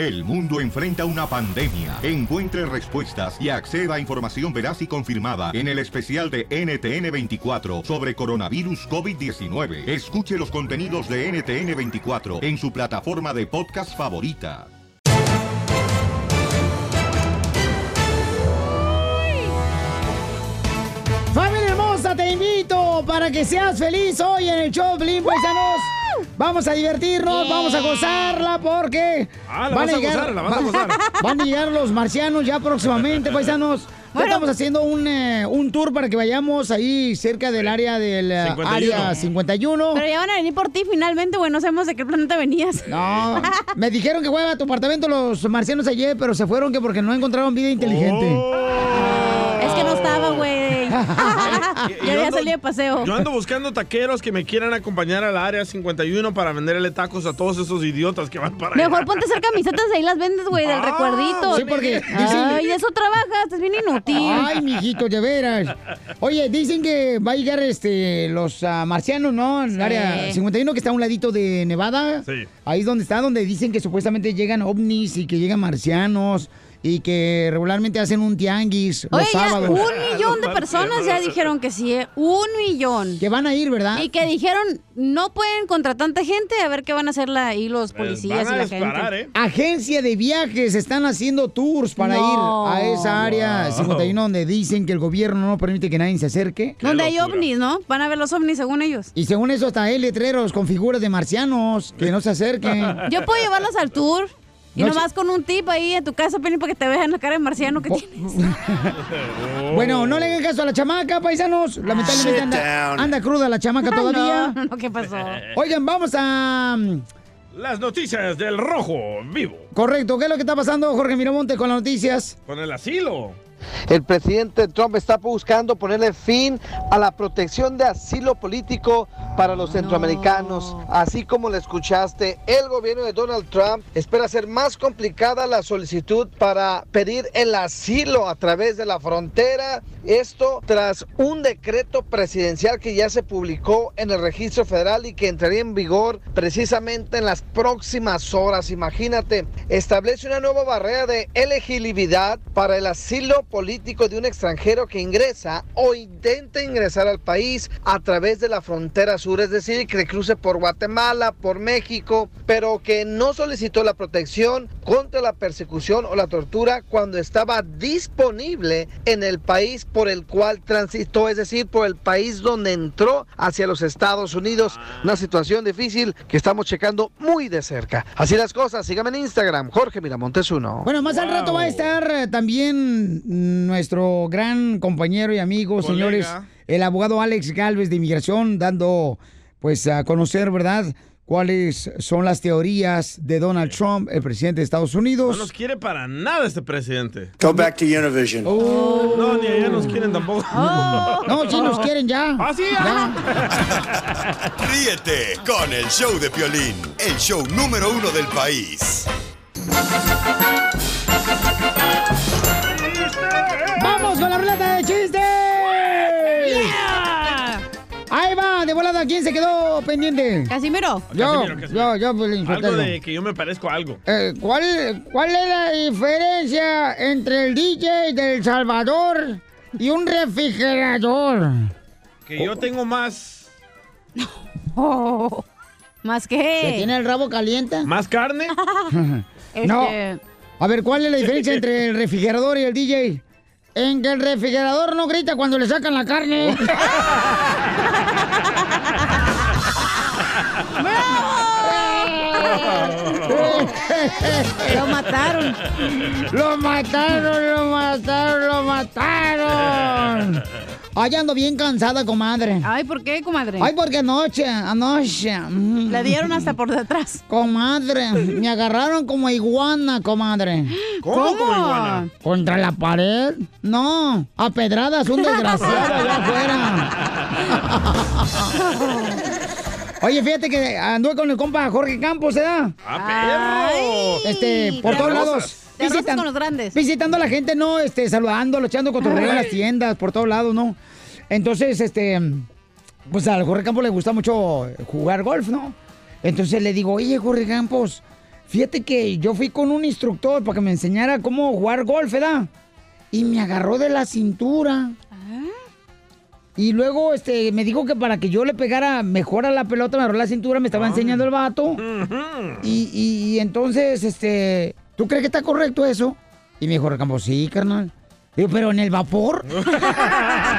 El mundo enfrenta una pandemia. Encuentre respuestas y acceda a información veraz y confirmada en el especial de NTN24 sobre coronavirus COVID-19. Escuche los contenidos de NTN24 en su plataforma de podcast favorita. Familia hermosa, te invito para que seas feliz hoy en el show, Blin. Vamos a divertirnos, vamos a gozarla porque Ah, la vas a gozar, la vas a gozar. van a llegar los marcianos ya próximamente, paisanos. Ya Estamos haciendo un, eh, un tour para que vayamos ahí cerca del área del eh, 51. área 51. Pero ya van a venir por ti finalmente, güey. No sabemos de qué planeta venías. No, me dijeron que fue a tu apartamento los marcianos ayer, pero se fueron que porque no encontraron vida inteligente. Es ya yo había ando- salido de paseo. Yo ando buscando taqueros que me quieran acompañar al área 51 para venderle tacos a todos esos idiotas que van para allá. Mejor ponte a hacer camisetas y ahí las vendes, güey, del recuerdito. Sí, porque dicen- Ay, de eso trabajas, estás bien inútil. Ay, mijito, de veras. Oye, dicen que va a llegar este los ah, marcianos, ¿no? En el Sí. área 51, que está a un ladito de Nevada. Sí. Ahí es donde está, donde dicen que supuestamente llegan ovnis y que llegan marcianos y que regularmente hacen un tianguis los Oye, ya sábados. un millón de personas ya dijeron que sí, ¿eh? Un millón. Que van a ir, ¿verdad? Y que dijeron, no pueden contra tanta gente, a ver qué van a hacer la, ahí los policías y la gente. ¿eh? Agencia de viajes están haciendo tours para No. ir a esa área Wow. 51 donde dicen que el gobierno no permite que nadie se acerque. Donde hay ovnis, ¿no? Van a ver los ovnis según ellos. Y según eso hasta hay letreros con figuras de marcianos que no se acerquen. Yo puedo llevarlos al tour. Y No, nomás con un tip ahí en tu casa, Penny, para que te vean la cara de marciano que tienes. Bueno, no le hagan caso a la chamaca, paisanos. Lamentablemente anda, anda cruda la chamaca todavía. No, no, ¿qué pasó? Oigan, vamos a... mm, Las noticias del rojo vivo. Correcto, ¿qué es lo que está pasando, Jorge Miramonte, con las noticias? Con el asilo. El presidente Trump está buscando ponerle fin a la protección de asilo político para los centroamericanos. Así como le escuchaste, el gobierno de Donald Trump espera hacer más complicada la solicitud para pedir el asilo a través de la frontera. Esto tras un decreto presidencial que ya se publicó en el registro federal y que entraría en vigor precisamente en las próximas horas. Imagínate, establece una nueva barrera de elegibilidad para el asilo político de un extranjero que ingresa o intenta ingresar al país a través de la frontera sur, es decir, que cruce por Guatemala, por México, pero que no solicitó la protección contra la persecución o la tortura cuando estaba disponible en el país por el cual transitó, es decir, por el país donde entró hacia los Estados Unidos. Una situación difícil que estamos checando muy de cerca. Así las cosas, síganme en Instagram, Jorge Miramontes uno. Bueno, más al rato va a estar eh, también nuestro gran compañero y amigo, Colega. señores, el abogado Alex Galvez de Inmigración, dando pues a conocer, ¿verdad?, cuáles son las teorías de Donald Trump, el presidente de Estados No Unidos. nos quiere para nada este presidente. Go back to Univision. No, ni allá nos quieren tampoco. No, sí nos quieren ya. ¿Ah, sí? Ríete con el show de Piolín, el show número uno del país. Ruleta de chistes! Ahí va, de volada, ¿quién se quedó pendiente? Casimiro. Yo, Casimiro, Casimiro. yo, yo, Piolín Algo de que yo me parezco a algo. Eh, ¿cuál, ¿Cuál es la diferencia entre el DJ del Salvador y un refrigerador? Que yo tengo más. Oh, ¿Más ¿Que qué? tiene el rabo caliente? ¿Más carne? No. A ver, ¿cuál es la diferencia entre el refrigerador y el DJ? En que el refrigerador no grita cuando le sacan la carne. Lo mataron. Lo mataron, lo mataron, lo mataron. Ay, ando bien cansada, comadre. Ay, ¿por qué, comadre? Ay, porque anoche, anoche. Le dieron hasta por detrás. Comadre, me agarraron como iguana, comadre. ¿Cómo como iguana? ¿Contra la pared? No, a pedradas, un desgraciado allá afuera. Oye, fíjate que anduve con el compa Jorge Campos, ¿eh? ¡Ah, perro! Este, por todos lados. Visitan- con los grandes. Visitando a la gente, ¿no? Este, saludándolo, echando cotorreo en las tiendas, por todos lados, ¿no? Entonces, este, pues al Jorge Campos le gusta mucho jugar golf, ¿no? Entonces le digo, oye, Jorge Campos, Fíjate que yo fui con un instructor para que me enseñara cómo jugar golf, ¿verdad? Y me agarró de la cintura. Y luego este, me dijo que para que yo le pegara mejor a la pelota, me agarró la cintura, me estaba enseñando el vato. Y, y- y entonces, este, ¿tú crees que está correcto eso? Y me dijo, Recampo, sí, carnal. Digo, pero en el vapor.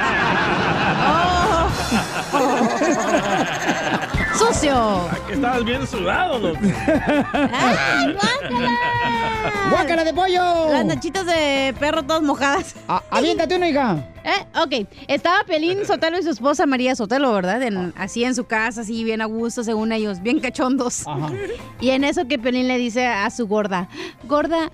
¡Sucio! Que estabas bien sudado, loco. ¡Ay, guácala! ¡Guácala de pollo! Las nachitas de perro todas mojadas. Ah, aviéntate una, hija. Eh, ok. Estaba Pelín Sotelo y su esposa María Sotelo, ¿verdad? En- así en su casa, así bien a gusto, según ellos, bien cachondos. Y en eso que Pelín le dice a su gorda, gorda,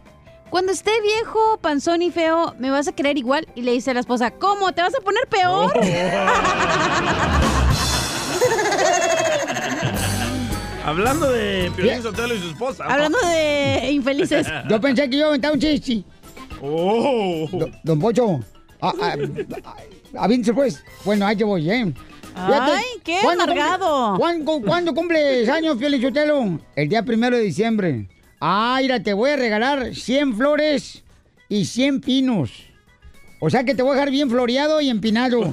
cuando esté viejo, panzón y feo, ¿me vas a querer igual? Y le dice a la esposa, ¿cómo? ¿Te vas a poner peor? Hablando de Piolín Sotelo y su esposa. Hablando de infelices. Yo pensé que yo aventaba un chiste. Oh. Do- don Pocho. Ah, ah, ah, aviéntese, pues. Bueno, ahí te voy, ¿eh? Ay, qué ¿cuándo amargado. cumple- ¿Cuándo, cuándo cumples años, Piolín Sotelo? El día primero de diciembre. Ah, mira, te voy a regalar 100 flores y 100 pinos. O sea que te voy a dejar bien floreado y empinado.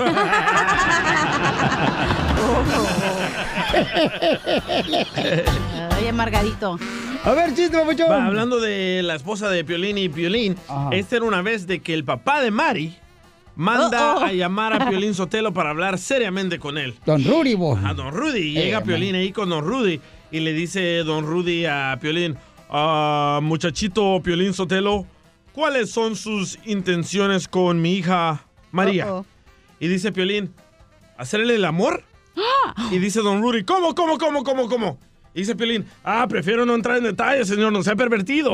Ay, amargadito. A ver, chiste, Papuchón. Va, hablando de la esposa de Piolín y Piolín, esta era una vez de que el papá de Mari manda Oh, oh. a llamar a Piolín Sotelo para hablar seriamente con él. Don Rudy, vos. A Don Rudy. Y Eh, llega man. Piolín ahí con Don Rudy y le dice Don Rudy a Piolín, "Ah, muchachito Piolín Sotelo, ¿cuáles son sus intenciones con mi hija María? Y dice Piolín, ¿hacerle el amor? Y dice Don Rudy, ¿cómo, cómo, cómo, cómo, cómo? Y dice Piolín, ah, prefiero no entrar en detalles, señor, no sea pervertido.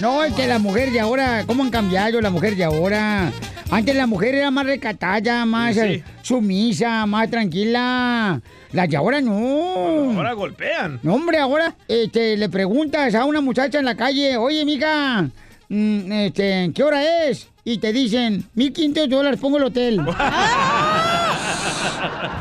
No, es que la mujer de ahora, ¿cómo han cambiado la mujer de ahora? Antes la mujer era más recatada, más Sí, sí. eh, sumisa, más tranquila. La de ahora no. Ahora golpean. No, hombre, ahora este, le preguntas a una muchacha en la calle, oye, mija, mm, este, ¿qué hora es? Y te dicen, 1.500 dólares, pongo el hotel.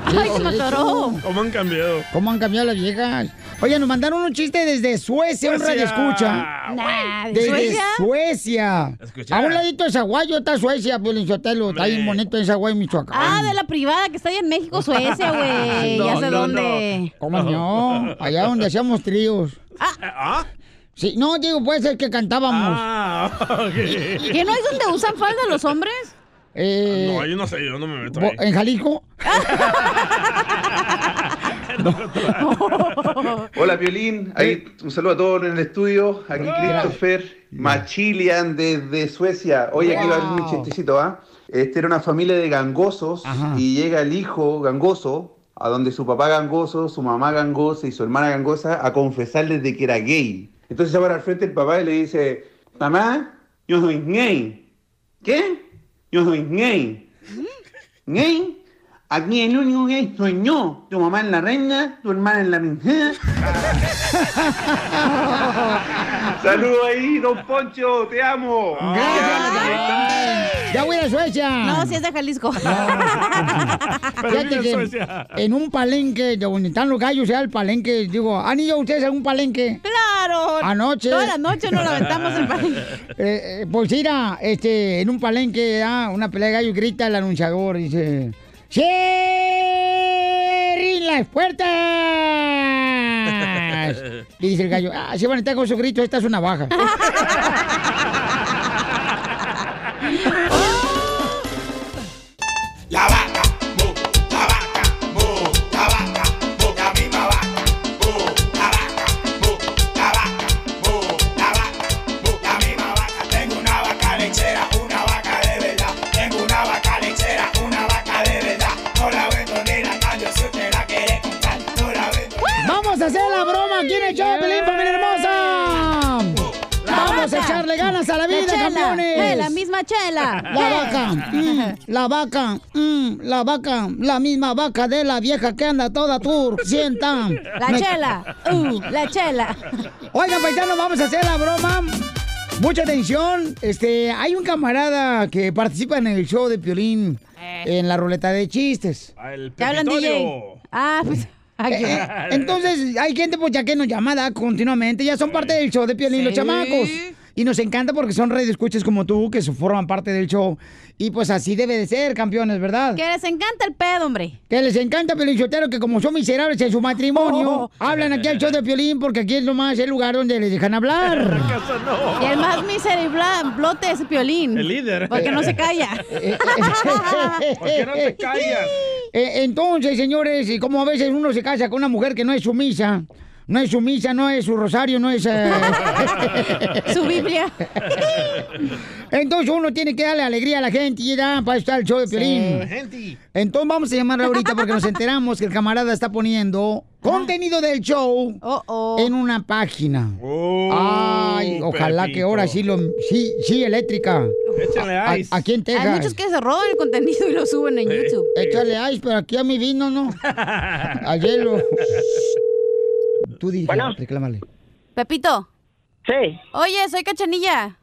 Ay, se me atoró. ¿Cómo han cambiado? ¿Cómo han cambiado las viejas? Oye, nos mandaron un chiste desde Suecia, un radio escucha. Nah, ¿de Desde Suecia? Suecia. A un ladito de Zaguayo está Suecia, Sotelo. Está bien bonito en Zaguayo, Michoacán. Ah, de la privada que está allá en México, Suecia, güey. ya sé no, dónde. ¿Cómo no? Allá donde hacíamos tríos. ¿Ah? Sí, no, digo, puede ser que cantábamos. Ah, ok. ¿Que no es donde usan falda los hombres? Eh, No, yo no sé, yo no me meto ahí. ¿En Jalisco? Hola Violín, ahí un saludo a todos en el estudio. Aquí Christopher Machilian desde Suecia. Oye, aquí va a haber un chistecito, ¿ah? Este era una familia de gangosos y llega el hijo gangoso a donde su papá gangoso, su mamá gangosa y su hermana gangosa a confesarles de que era gay. Entonces se va al frente el papá y le dice, mamá, yo soy gay. ¿Qué? Yo soy gay. ¿Gay? Aquí el único soy yo. Tu mamá es la reina, tu hermana es la princesa. Saludos ahí, don Poncho, te amo. Ya voy a Suecia. No, si es de Jalisco. Fíjate en que en un palenque de donde están los gallos, sea el palenque, digo, ¿han ido ustedes a un palenque? Claro. Anoche. Toda la noche nos la aventamos el pan. Eh, eh, pues mira, este, en un palenque, ah, una pelea de gallo y grita el anunciador, dice, ¡Cierren las puertas! Y dice el gallo, ah, se van a estar con su grito, esta es una baja. eh, chela. La Eh. vaca, mm, la vaca, mm, la vaca, la misma vaca de la vieja que anda toda turcienta. La Me- chela. Uh, la chela. Oigan, paisanos, vamos a hacer la broma. Mucha atención. Este, hay un camarada que participa en el show de Piolín en la ruleta de chistes. Ah, El ¿Te hablan, DJ? Ah, pues. Eh, eh, Entonces, hay gente pues ya que nos llama ¿da? continuamente, ya son parte del show de Piolín, los Sí. chamacos. Y nos encanta porque son redes escuches como tú, que forman parte del show. Y pues así debe de ser, campeones, ¿verdad? Que les encanta el pedo, hombre. Que les encanta Piolín Sotelo, que como son miserables en su matrimonio, Oh. hablan aquí al show de Piolín porque aquí es nomás el lugar donde les dejan hablar. Y el más miserablote es Piolín. El líder. Porque no se calla. ¿Por qué no te callas? Eh, entonces, señores, y como a veces uno se casa con una mujer que no es sumisa, no es sumisa, no es su rosario, no es... eh, Su Biblia. Entonces uno tiene que darle alegría a la gente y ya para estar el show de Piolín. Gente. Entonces vamos a llamarle ahorita porque nos enteramos que el camarada está poniendo contenido del show en una página. Ay, ojalá que ahora sí lo... Sí, sí, eléctrica. Échale A- ice. Aquí en Texas. Hay muchos que se roban el contenido y lo suben en YouTube. Échale ice, pero aquí a mi vino, ¿no? A hielo. Tú dije, reclámale. Pepito. Sí. Oye, soy Cachanilla.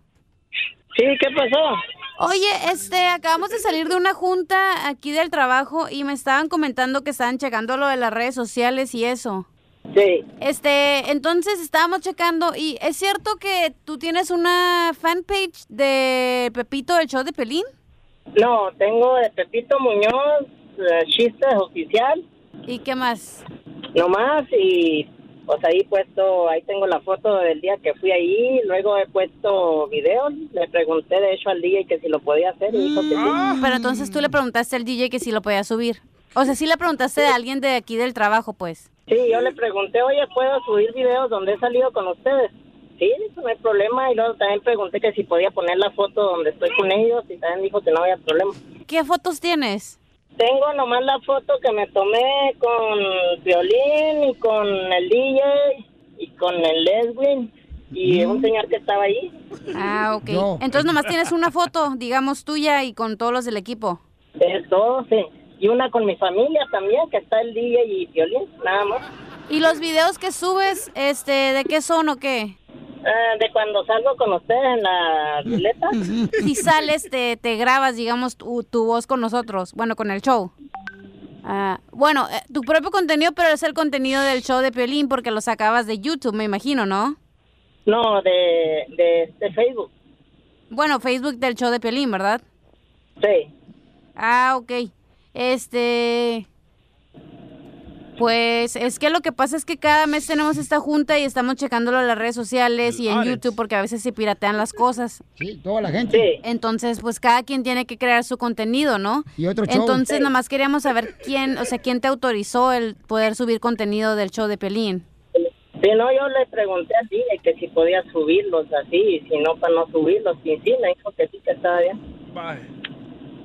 Sí, ¿qué pasó? Oye, este, acabamos de salir de una junta aquí del trabajo y me estaban comentando que estaban checando lo de las redes sociales y eso. Sí. Este, entonces estábamos checando y es cierto que tú tienes una fanpage de Pepito del show de Pelín. No, tengo de Pepito Muñoz, eh, chistes oficial, ¿Y qué más? nomás, y pues ahí puesto, ahí tengo la foto del día que fui ahí, luego he puesto videos, le pregunté de hecho al DJ que si lo podía hacer y dijo que sí. Pero entonces tú le preguntaste al DJ que si lo podía subir. O sea, sí le preguntaste a alguien de aquí del trabajo, pues. Sí, yo le pregunté, oye, ¿puedo subir videos donde he salido con ustedes? Sí, no hay problema, y luego también pregunté que si podía poner la foto donde estoy con ellos, y también dijo que no había problema. ¿Qué fotos tienes? Tengo nomás la foto que me tomé con Violín y con el DJ y con el Leswin y un señor que estaba ahí. Ah, ok. No. Entonces nomás tienes una foto, digamos, tuya y con todos los del equipo. Es todo, sí. Y una con mi familia también, que está el DJ y Violín, nada más. ¿Y los videos que subes, este, de qué son o qué? Ah, de cuando salgo con ustedes en la ruleta. Si sales, te, te grabas, digamos, tu, tu voz con nosotros, bueno, con el show. Ah, bueno, eh, tu propio contenido, pero es el contenido del show de Piolín porque lo sacabas de YouTube, me imagino, ¿no? No, de, de, de Facebook. Bueno, Facebook del show de Piolín, ¿verdad? Sí. Ah, ok. Este... Pues es que lo que pasa es que cada mes tenemos esta junta y estamos checándolo en las redes sociales y en Alex. YouTube porque a veces se piratean las cosas. Sí, toda la gente. Entonces, pues cada quien tiene que crear su contenido, ¿no? Y otro show. Entonces, Sí. nomás queríamos saber quién, o sea, quién te autorizó el poder subir contenido del show de Pelín. Sí, no, yo le pregunté al DJ que si podía subirlos así, y si no, para no subirlos. Y sí, me dijo que sí, que estaba bien.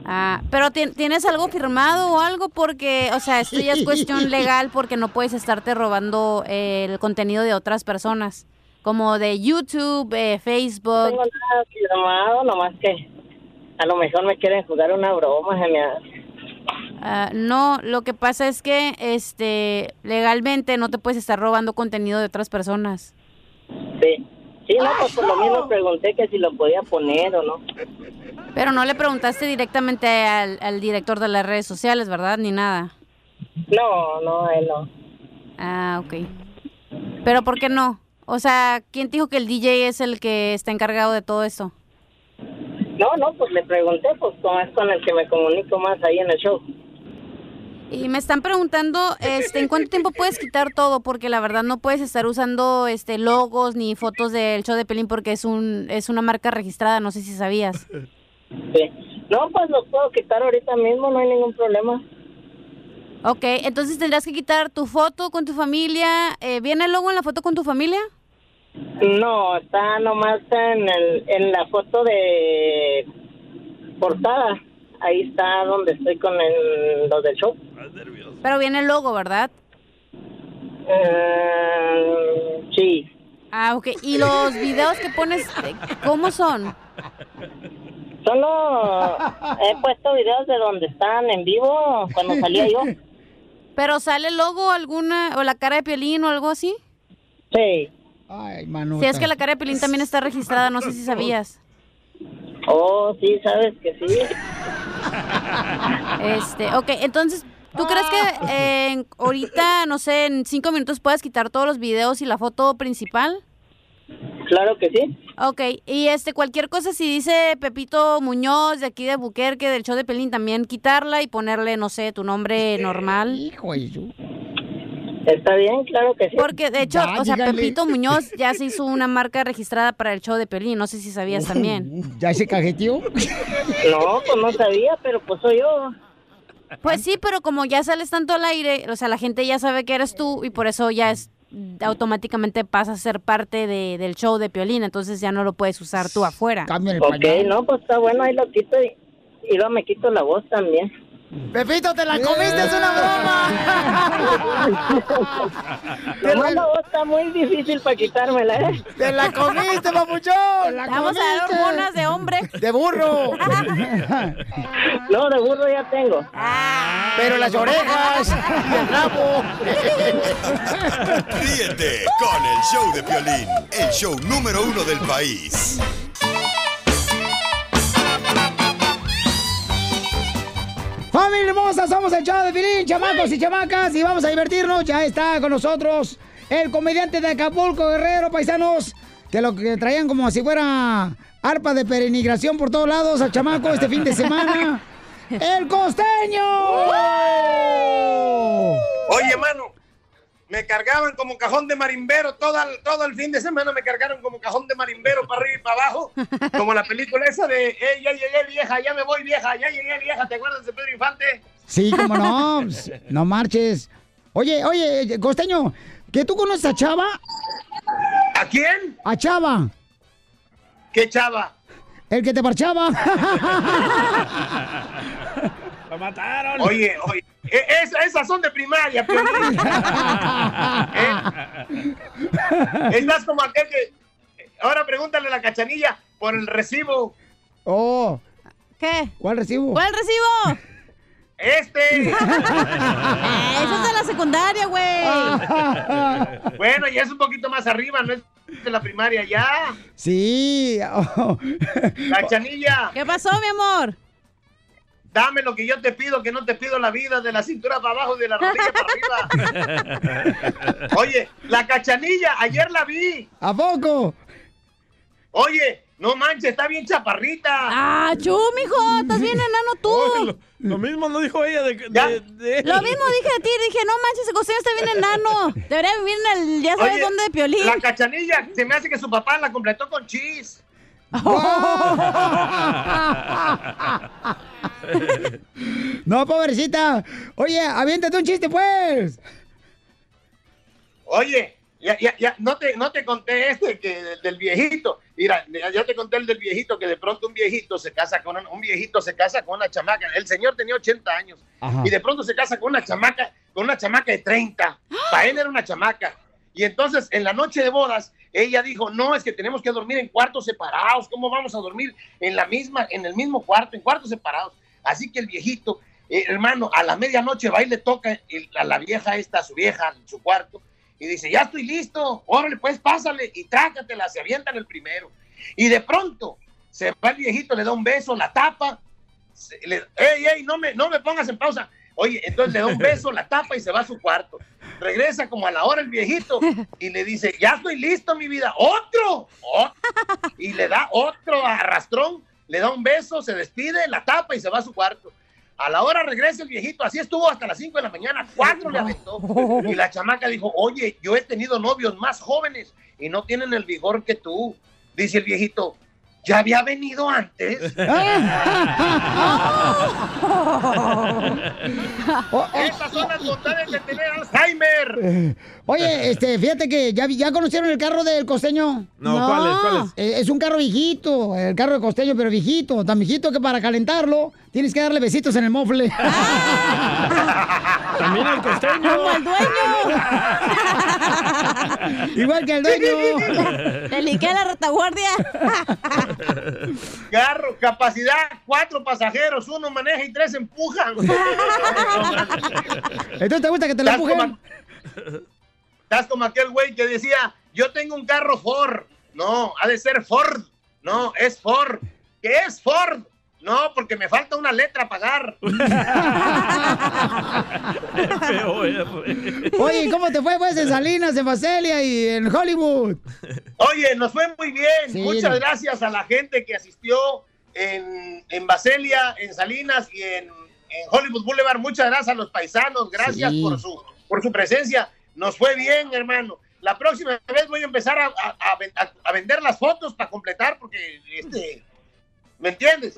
Ah, pero ti- ¿tienes algo firmado o algo? Porque, o sea, esto ya es cuestión legal porque no puedes estarte robando eh, el contenido de otras personas, como de YouTube, eh, No Facebook. tengo nada firmado, nomás que a lo mejor me quieren jugar una broma, hace. Ah, no, lo que pasa es que, este, legalmente no te puedes estar robando contenido de otras personas. Sí. Sí, no, pues por lo mismo pregunté que si lo podía poner o no. Pero no le preguntaste directamente al, al director de las redes sociales, ¿verdad? Ni nada. No, no, él no. Ah, ok. Pero ¿por qué no? O sea, ¿quién te dijo que el DJ es el que está encargado de todo esto? No, no, pues le pregunté, pues como es con el que me comunico más ahí en el show. Y me están preguntando, este, ¿en cuánto tiempo puedes quitar todo? Porque la verdad no puedes estar usando, este, logos ni fotos del show de Pelín porque es un, es una marca registrada. No sé si sabías. Sí. No, pues lo puedo quitar ahorita mismo, no hay ningún problema. Ok, entonces tendrás que quitar tu foto con tu familia. Eh, ¿Viene el logo en la foto con tu familia? No, está nomás en, el, en la foto de portada. Ahí está donde estoy con el, los del show. Pero viene el logo, ¿verdad? Eh, sí. Ah, ok. ¿Y los videos que pones, eh, cómo son? Solo he puesto videos de donde están en vivo cuando salía yo. ¿Pero sale el logo alguna, o la cara de Piolín o algo así? Sí. Ay, mano. Si es que la cara de Piolín también está registrada, no sé si sabías. Oh, sí, sabes que sí. Este, ok, entonces, ¿Tú crees que eh, en- ahorita, no sé, en cinco minutos puedes quitar todos los videos y la foto principal? Claro que sí. Ok, y este, cualquier cosa, si dice Pepito Muñoz de aquí de Buquerque, del show de Pelín, también quitarla y ponerle, no sé, tu nombre normal. Hijo de su- Está bien, claro que sí. Porque, de hecho, Ya, o sea. Pepito Muñoz ya se hizo una marca registrada para el show de Pelín, no sé si sabías también. ¿Ya se cajeteó? No, pues no sabía, pero pues soy yo. Pues sí, pero como ya sales tanto al aire, o sea, la gente ya sabe que eres tú y por eso ya es automáticamente pasa a ser parte de- del show de Piolín, entonces ya no lo puedes usar tú afuera. Cambia el Ok, pañal. no, pues está bueno, ahí lo quito y, y luego me quito la voz también. Pepito, te la comiste, es una broma. Nomás la está muy difícil para quitármela, ¿eh? Te la comiste, papuchón. La Te vamos a dar hormonas de hombre. De burro. No, de burro ya tengo. Pero las orejas y el rabo. Ríete con el show de Piolín, el show número uno del país. Familia hermosa, somos el show de Pilín, chamacos y chamacas, y vamos a divertirnos. Ya está con nosotros el comediante de Acapulco, Guerrero, paisanos, que lo que traían como si fuera arpa de peregrinación por todos lados al chamaco este fin de semana. ¡El costeño! Oye, mano, me cargaban como cajón de marimbero todo el, todo el fin de semana, me cargaron como cajón de marimbero para arriba y para abajo, como la película esa de "Ey, ya llegué vieja, ya me voy vieja, ya llegué vieja, ¿te acuerdas de Pedro Infante? Sí, cómo no, pues, no marches. Oye, oye, costeño, ¿que tú conoces a Chava? ¿A quién? A Chava, ¿Qué chava? el que te parchaba. ¡Lo mataron! Oye, oye, e- es- esas son de primaria. ¿Eh? Estás como aquel que... Ahora pregúntale a la cachanilla por el recibo. Oh, ¿Qué? ¿cuál recibo? ¿Cuál recibo? Este. Eh, Eso es de la secundaria, güey. Bueno, ya es un poquito más arriba, no es de la primaria ya. Sí. oh. Cachanilla, ¿Qué pasó, mi amor? Dame lo que yo te pido, que no te pido la vida de la cintura para abajo y de la rodilla para arriba. Oye, la cachanilla, ayer la vi. ¿A poco? Oye, no manches, está bien chaparrita. Ah, chu, mijo, estás bien enano Oye, tú. lo, lo mismo no dijo ella de, de- Lo mismo dije de ti, dije, no manches, ese costeño está bien enano. Debería vivir en el, ya sabes Oye, dónde, de Piolín. La cachanilla, se me hace que su papá la completó con cheese. No, pobrecita. Oye, aviéntate un chiste, pues. Oye, ya, ya, ya, no te, no te conté este que del, del viejito. Mira, ya, ya te conté el del viejito, que de pronto un viejito se casa con un, un viejito se casa con una chamaca. El señor tenía 80 años Ajá. y de pronto se casa con una chamaca, con una chamaca de 30. Para él era una chamaca. Y entonces en la noche de bodas, ella dijo, no, es que tenemos que dormir en cuartos separados. ¿Cómo vamos a dormir en la misma, en el mismo cuarto, en cuartos separados? Así que el viejito, eh, hermano, a la medianoche va y le toca a la vieja esta, su vieja, en su cuarto, y dice, ya estoy listo, órale, pues pásale, y trácatela, se avientan el primero. Y de pronto se va el viejito, le da un beso, la tapa, se- le, ey, ey, no me, no me pongas en pausa. Oye, entonces le da un beso, la tapa y se va a su cuarto. Regresa como a la hora el viejito y le dice, ya estoy listo, mi vida. ¡Otro! ¡Otro! Y le da otro arrastrón, le da un beso, se despide, la tapa y se va a su cuarto. A la hora regresa el viejito, así estuvo hasta las 5 de la mañana, cuatro le aventó. Y la chamaca dijo, oye, yo he tenido novios más jóvenes y no tienen el vigor que tú. Dice el viejito, ¿ya había venido antes? Oh, oh, Estas son las bondades de tener Alzheimer. eh, Oye, este, fíjate que ya, conocieron el carro del costeño. No, ¿cuál es? ¿Cuál es? Eh, es un carro viejito, el carro de costeño, pero viejito, tan viejito que para calentarlo tienes que darle besitos en el mofle. También el costeño. Como el dueño. Igual que el dueño. Liqué la retaguardia. Carro, capacidad, cuatro pasajeros, uno maneja y tres empujan. Entonces te gusta que te lo empujen. como, estás como aquel güey que decía, yo tengo un carro Ford. No, ha de ser Ford. No, es Ford. ¿Qué es Ford? No, porque me falta una letra a pagar. Oye, ¿cómo te fue pues en Salinas, en Vaselia y en Hollywood? Oye, nos fue muy bien. Sí. Muchas gracias a la gente que asistió en, en Baselia, en Salinas y en, en Hollywood Boulevard. Muchas gracias a los paisanos. Gracias Sí. por, su, por su presencia. Nos fue bien, hermano. La próxima vez voy a empezar a, a- a vender las fotos para completar porque, este, ¿me entiendes?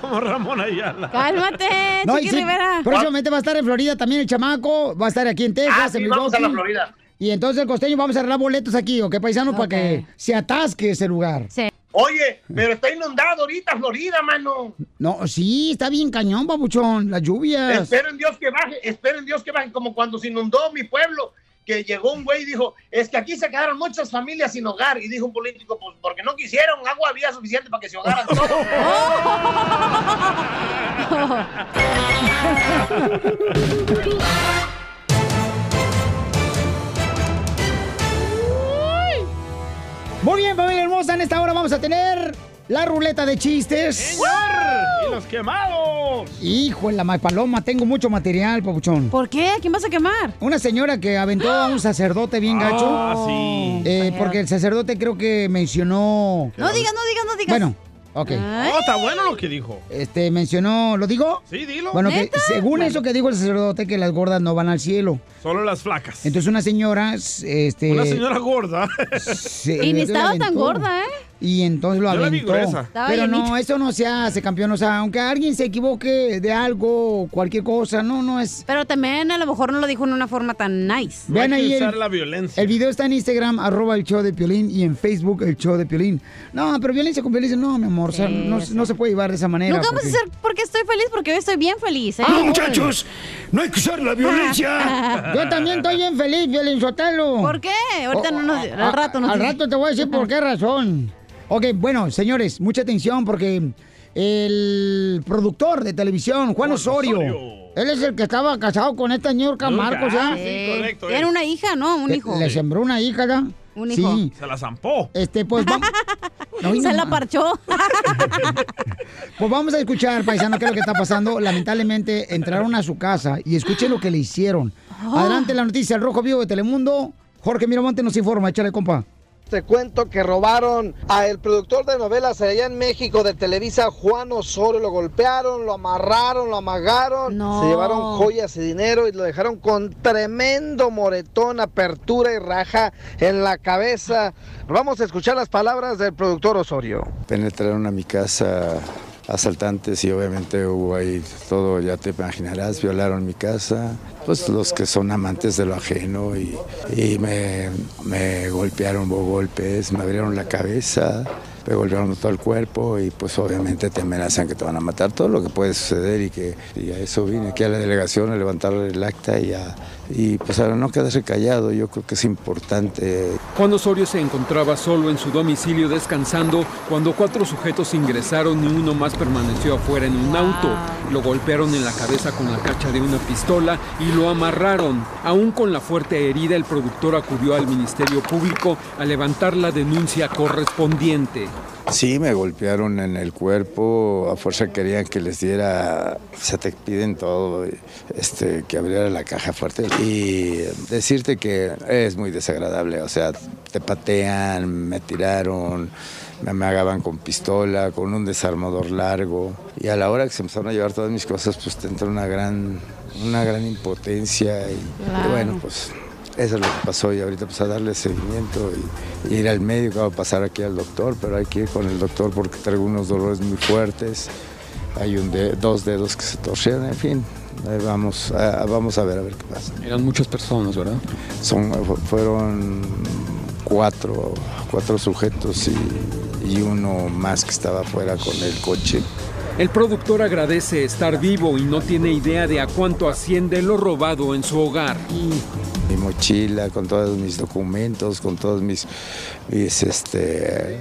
Como Ramón Ayala. Cálmate, No, Chiqui sí, Rivera. próximamente va a estar en Florida también el chamaco, va a estar aquí en Texas, Ah, en sí, vamos a la. Florida. Y entonces el costeño vamos a arreglar boletos aquí, ¿ok, paisano? Para que se atasque ese lugar. Oye, pero está inundado ahorita Florida, mano. No, sí, está bien cañón, babuchón, las lluvias. Espero en Dios que baje, espero en Dios que baje, como cuando se inundó mi pueblo, que llegó un güey y dijo, es que aquí se quedaron muchas familias sin hogar. Y dijo un político, pues porque no quisieron, agua había suficiente para que se ahogaran todos. Muy bien, familia hermosa, en esta hora vamos a tener la ruleta de chistes. ¡Señor! ¡Y los quemados! Hijo de la ma- paloma, tengo mucho material, papuchón. ¿Por qué? ¿A quién vas a quemar? Una señora que aventó a un sacerdote bien gacho. Ah, sí. Eh, porque el sacerdote creo que mencionó. No digas, no digas, no digas. Bueno, ok. Oh, está bueno lo que dijo. Este mencionó, ¿lo digo? Sí, dilo. Bueno, que según Bueno. eso que dijo el sacerdote, que las gordas no van al cielo. Solo las flacas. Entonces una señora, este... Una señora gorda. se- Y ni estaba tan gorda, ¿eh? Y entonces lo Yo aventó. Pero no, eso no se hace, campeón. O sea, aunque alguien se equivoque de algo, cualquier cosa, no, no es. Pero también a lo mejor no lo dijo en una forma tan nice. Vean Hay que ahí usar el, la violencia. el video está en Instagram, arroba el show de Piolín, y en Facebook el show de Piolín. No, pero violencia con violencia, no, mi amor, o sea, no, no se puede llevar de esa manera. Nunca vamos a hacer porque estoy feliz, porque hoy estoy bien feliz, ¿eh? Ah, muchachos, no hay que usar la violencia. Yo también estoy bien feliz, Piolín Sotelo. ¿Por qué? Ahorita no nos... A- Al rato nos Al rato te voy a decir por qué razón. Ok, bueno, señores, mucha atención porque el productor de televisión, Juan Osorio, él es el que estaba casado con esta Yorka Marcos, ¿ya? Sí, correcto. Tiene una hija, ¿no? Un hijo. Le sembró una hija, ¿ya? Un hijo. Sí. Se la zampó. Este, pues vamos. No, Se no la parchó. Pues vamos a escuchar, paisano, qué es lo que está pasando. Lamentablemente entraron a su casa y escuchen lo que le hicieron. Ah. Adelante la noticia, el Rojo Vivo de Telemundo. Jorge Miramonte nos informa, échale, compa. Te cuento que robaron a el productor de novelas allá en México de Televisa, Juan Osorio. Lo golpearon, lo amarraron, lo amagaron. No. Se llevaron joyas y dinero y lo dejaron con tremendo moretón, apertura y raja en la cabeza. Vamos a escuchar las palabras del productor Osorio. Penetraron a mi casa asaltantes y obviamente hubo ahí todo, ya te imaginarás, violaron mi casa, pues los que son amantes de lo ajeno y, me, me golpearon, golpes, me abrieron la cabeza, me golpearon todo el cuerpo y pues obviamente te amenazan que te van a matar, todo lo que puede suceder y que y a eso vine aquí a la delegación a levantar el acta y, a, y pues a no quedarse callado, yo creo que es importante Juan Osorio se encontraba solo en su domicilio descansando cuando cuatro sujetos ingresaron y uno más permaneció afuera en un auto. Lo golpearon en la cabeza con la cacha de una pistola y lo amarraron. Aún con la fuerte herida, el productor acudió al Ministerio Público a levantar la denuncia correspondiente. Sí, me golpearon en el cuerpo, a fuerza querían que les diera, se te piden todo, este, que abriera la caja fuerte. Y decirte que es muy desagradable, o sea, te patean, me tiraron, me amagaban con pistola, con un desarmador largo. Y a la hora que se empezaron a llevar todas mis cosas, pues te entra una gran, una gran impotencia y, y bueno, pues eso es lo que pasó y ahorita pues a darle seguimiento y, y ir al médico, a pasar aquí al doctor, pero hay que ir con el doctor porque traigo unos dolores muy fuertes, hay un de- dos dedos que se torcieron, en fin, vamos, a, vamos a ver a ver qué pasa. Eran muchas personas, ¿verdad? Son, fu- fueron cuatro, cuatro sujetos y, y uno más que estaba afuera con el coche. El productor agradece estar vivo y no tiene idea de a cuánto asciende lo robado en su hogar. mi mochila con todos mis documentos, con todos mis, mis este,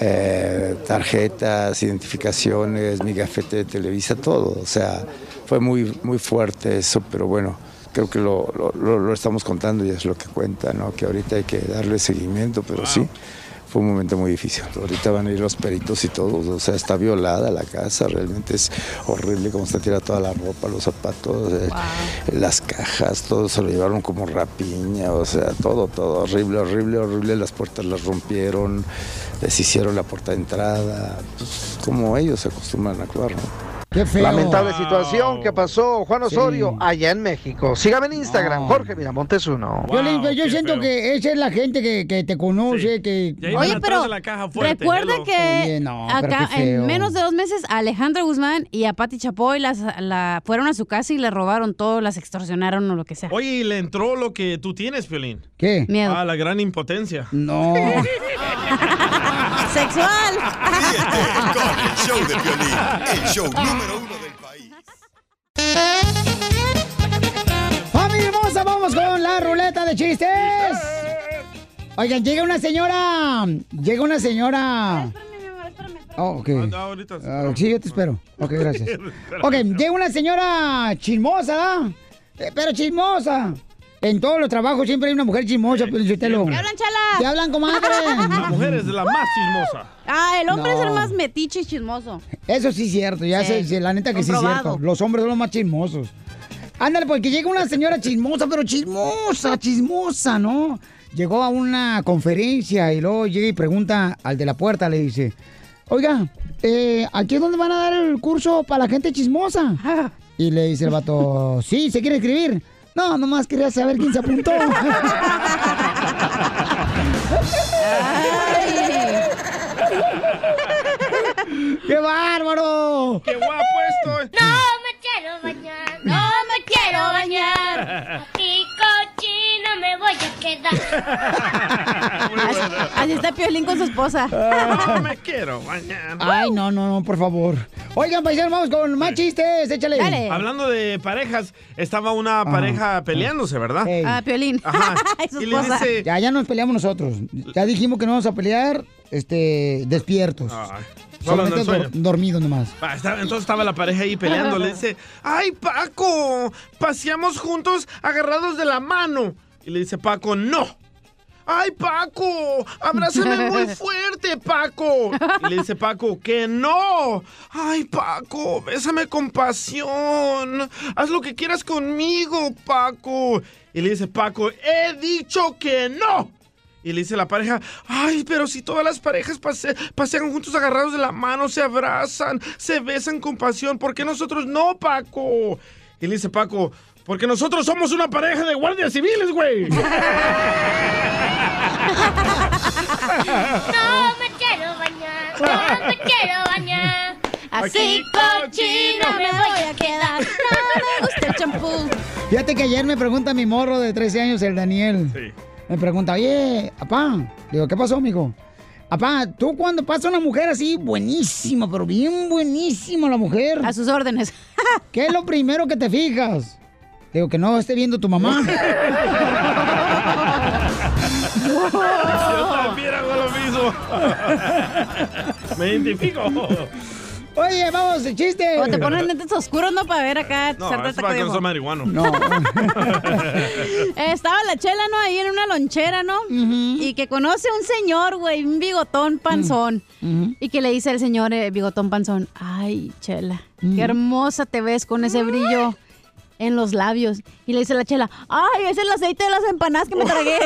eh, tarjetas, identificaciones, mi gafete de Televisa, todo. O sea, fue muy, muy fuerte eso, pero bueno, creo que lo, lo- lo- lo estamos contando y es lo que cuenta, ¿no? Que ahorita hay que darle seguimiento, pero sí, fue un momento muy difícil. Ahorita van a ir los peritos y todos, o sea, está violada la casa, realmente es horrible como está tirada toda la ropa, los zapatos, eh, las cajas, todo se lo llevaron como rapiña, o sea, todo, todo, horrible, horrible, horrible, las puertas las rompieron, les hicieron la puerta de entrada, pues, como ellos se acostumbran a actuar, ¿no? Qué feo. Lamentable situación que pasó Juan Osorio allá en México. Sígame en Instagram, Jorge Miramontes uno. Piolín, pero yo siento que esa es la gente que, que te conoce, que... Oye, pero recuerda que Oye, no, acá en menos de dos meses a Alejandra Guzmán y a Pati Chapoy las, la, fueron a su casa y le robaron todo, las extorsionaron o lo que sea. Oye, y le entró lo que tú tienes, Piolín. ¿Qué? Miedo. Ah, la gran impotencia. No. ¡Sexual! Con el show de Piolín, el show número uno del país. ¡Familia hermosa! ¡Vamos con la ruleta de chistes! Oigan, llega una señora. Llega una señora. Oh, ok. ahorita. Ah, sí, yo te espero. Ok, gracias. Ok, llega una señora chismosa. Eh, Pero chismosa. En todos los trabajos siempre hay una mujer chismosa, pero yo te lo. ¿Qué hablan, chala? ¿Qué hablan, comadre? La mujer es la más chismosa. Ah, el hombre es el más metiche y chismoso. Eso sí es cierto, ya Sí. sé, la neta que sí es cierto. Los hombres son los más chismosos. Ándale, porque llega una señora chismosa, pero chismosa, chismosa, ¿no? Llegó a una conferencia y luego llega y pregunta al de la puerta, le dice, oiga, eh, ¿aquí es donde van a dar el curso para la gente chismosa? Y le dice el vato, sí, ¿se quiere escribir? No, nomás quería saber quién se apuntó. ¡Qué bárbaro! ¡Qué guapo estoy! No me quiero bañar, no me quiero bañar. Aquí cochino me voy a quedar. Así, está Piolín con su esposa. No me quiero bañar. Ay, no, no, no, por favor. Oigan, paisanos, vamos con más chistes, échale. Hablando de parejas, estaba una pareja peleándose, ¿verdad? Ey. Ah, Piolín. Ajá. Y su Y le esposa. dice, Ya, ya nos peleamos nosotros. Ya dijimos que no vamos a pelear, este, despiertos. En Solamente dormidos nomás. Ah, estaba- entonces estaba la pareja ahí peleando. Le dice, ¡ay, Paco! Paseamos juntos agarrados de la mano. Y le dice Paco, ¡no! ¡Ay, Paco! ¡Abrázame muy fuerte, Paco! Y le dice Paco, ¡que no! ¡Ay, Paco! ¡Bésame con pasión! ¡Haz lo que quieras conmigo, Paco! Y le dice Paco, ¡he dicho que no! Y le dice la pareja, ay, pero si todas las parejas pase- pasean juntos agarrados de la mano, se abrazan, se besan con pasión, ¿por qué nosotros no, Paco? Y le dice Paco, porque nosotros somos una pareja de guardias civiles, güey. No me quiero bañar, no me quiero bañar. Así cochino me voy a quedar. No me gusta el champú. Fíjate que ayer me pregunta mi morro de 13 años, el Daniel. Me pregunta, oye, papá. Le digo, ¿qué pasó, amigo? Papá, tú cuando pasa una mujer así, buenísima, pero bien buenísima la mujer. A sus órdenes. ¿Qué es lo primero que te fijas? Digo, que no esté viendo tu mamá. Yo también hago lo mismo. Me identifico. Oye, vamos, el chiste. O te ponen lentes oscuros, ¿no? Para ver acá. No, es para que no taco soy marihuano. No. Estaba la chela, ¿no? Ahí en una lonchera, ¿no? Y que conoce a un señor, güey, un bigotón panzón. Y que le dice al señor eh, bigotón panzón, ay, chela, qué hermosa te ves con ese brillo en los labios. Y le dice la chela, ay, es el aceite de las empanadas que me tragué.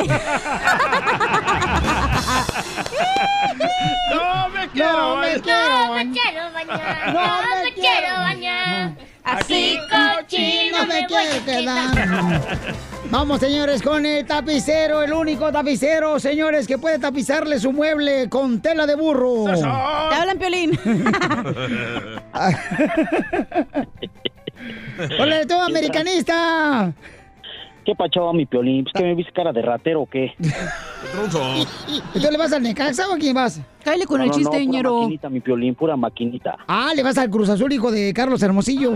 No me quiero No me bañar. quiero No me quiero bañar, no me quiero bañar. Así cochino me a quedar. Vamos, señores, con el tapicero, el único tapicero, señores, que puede tapizarle su mueble con tela de burro. Te hablan, Piolín. Hola, tú, americanista. ¿Qué pacho, mi piolín? ¿Pues que me viste cara de ratero o qué? ¿Y tú le vas al Necaxa o a quién vas? Cállale con No, el no, chiste, no, pura ñero. maquinita, mi piolín, pura maquinita. Ah, le vas al Cruz Azul, hijo de Carlos Hermosillo.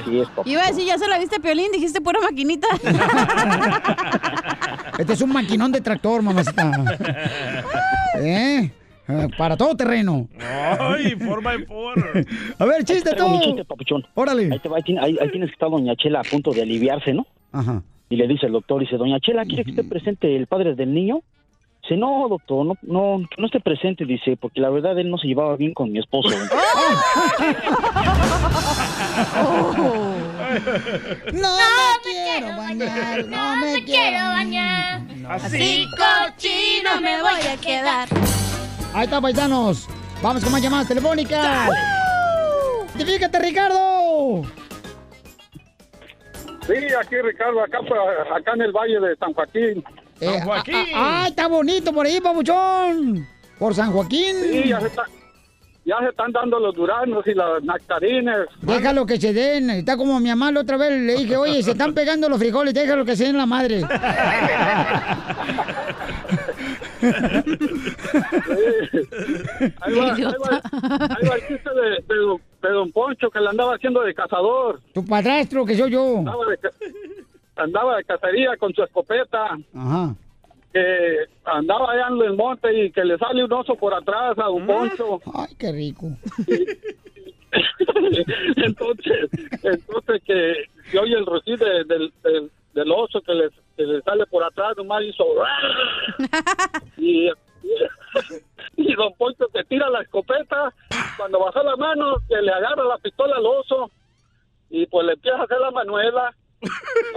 Así es, papá. Iba a decir, ya se la viste, Piolín, dijiste pura maquinita. Este es un maquinón de tractor, mamacita. ¿Eh? Eh, Para todo terreno. Ay, forma y por. A ver, chiste tú. chiste, papuchón. Órale. Ahí, te va, ahí, tiene- ahí- ahí tienes que estar doña Chela a punto de aliviarse, ¿no? Ajá. Y le dice el doctor, dice, doña Chela, ¿quiere que esté presente el padre del niño? Dice, no, doctor, no, no, no esté presente, dice, porque la verdad él no se llevaba bien con mi esposo. No, me quiero bañar, no me quiero bañar. Así cochino me voy a quedar. Ahí está, paisanos. Vamos con más llamadas telefónicas. ¡Identifícate, Ricardo! Sí, aquí Ricardo, acá, por- acá en el Valle de San Joaquín. Eh, ah, ah, ah, está bonito por ahí, papuchón! Por San Joaquín. Sí, ya se, está- ya se están dando los duranos y las nectarines. Déjalo que se den. Está como mi mamá la otra vez. Le dije, oye, se están pegando los frijoles, déjalo que se den la madre. Ahí va, ahí va- ahí va el chiste de, de don- de don Poncho que le andaba haciendo de cazador. Tu padrastro, que soy yo. Andaba de, ca- andaba de cacería con su escopeta. Ajá. Que andaba allá en el monte y que le sale un oso por atrás a don Poncho. Ay, qué rico. entonces, entonces que, que oye el rocío de- del, del, del oso que le, que sale por atrás, nomás hizo... y, y don Poncho que tira la escopeta, cuando bajó la mano, que le agarra la pistola al oso y pues le empieza a hacer la manuela.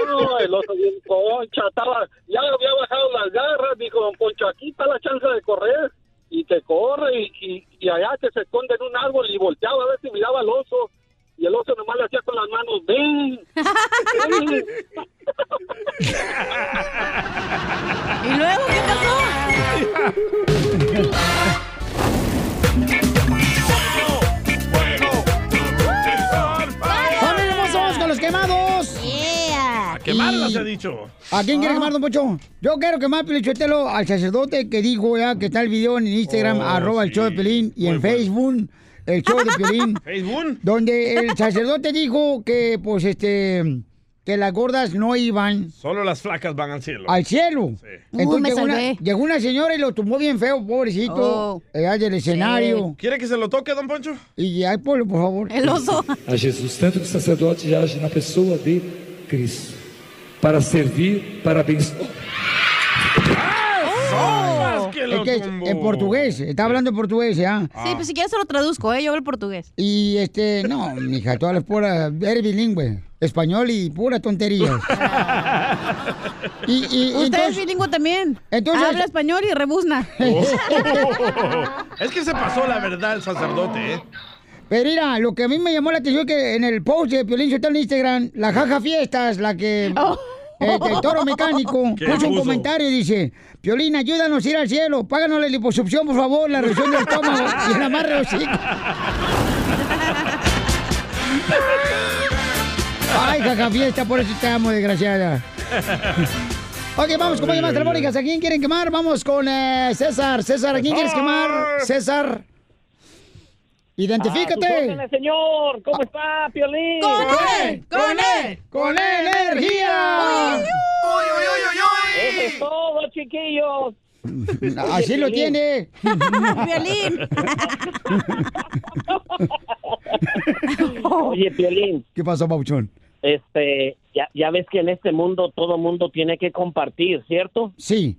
No, el oso bien concha, estaba, ya había bajado las garras, dijo don Poncho, aquí está la chance de correr. Y que corre y, y, y allá que se esconde en un árbol y volteaba a ver si miraba al oso. Y el oso nomás le hacía con las manos, ven. ven". ¿Y luego qué pasó? ¡Familia hermosos con los quemados! ¡Yeah! A Y- se ha dicho. ¿A quién quiere quemar, don Pocho? Yo quiero quemar, Pelichotelo, al sacerdote que dijo ya que está el video en Instagram, Oh, arroba el show de Pelín, y en Facebook, el show de Pelín. ¿Facebook? Donde el sacerdote dijo que, pues, este, que las gordas no iban Solo las flacas van al cielo. al cielo. Entonces me llegó, una, llegó una señora y lo tumbó bien feo, pobrecito, Oh. allá del escenario. ¿Quiere que se lo toque, don Poncho? Y ay, Polo, por favor. El oso. a Jesus, tanto que o sacerdote age na pessoa de Cristo, para servir, para abençoar. Oh, que es que es tumbó. en portugués, está hablando en portugués, ¿ya? Sí, pues si quieres se lo traduzco, ¿eh? Yo hablo portugués. Y este, no, mija, todas las puras, eres bilingüe, español y pura tonterías. y, Usted es bilingüe también. entonces- Habla español y rebuzna. Es que se pasó la verdad el sacerdote, ¿eh? Pero mira, lo que a mí me llamó la atención es que en el post de Piolín Sotelo en Instagram, la jaja fiestas, la que... eh, del toro mecánico, ¿Qué puso un comentario y dice, Piolín, ayúdanos a ir al cielo, páganos la liposucción, por favor, la reducción del estómago y el amarre hocico. Ay, jaja fiesta, por eso te amo, desgraciada. Ok, vamos con más telefónicas. ¿A quién quieren quemar? Vamos con eh, César. César, ¿a quién quieres quemar? César. Identifícate. A sus órdenes, señor. ¿Cómo está, Piolín? ¡Con él! ¡Con él! ¡Con energía! Eso es todo, chiquillos. Así lo tiene. Violín. Oye, Piolín, ¿Qué pasó, Pauchón? este, ya, ya ves que en este mundo todo mundo tiene que compartir, ¿cierto? Sí.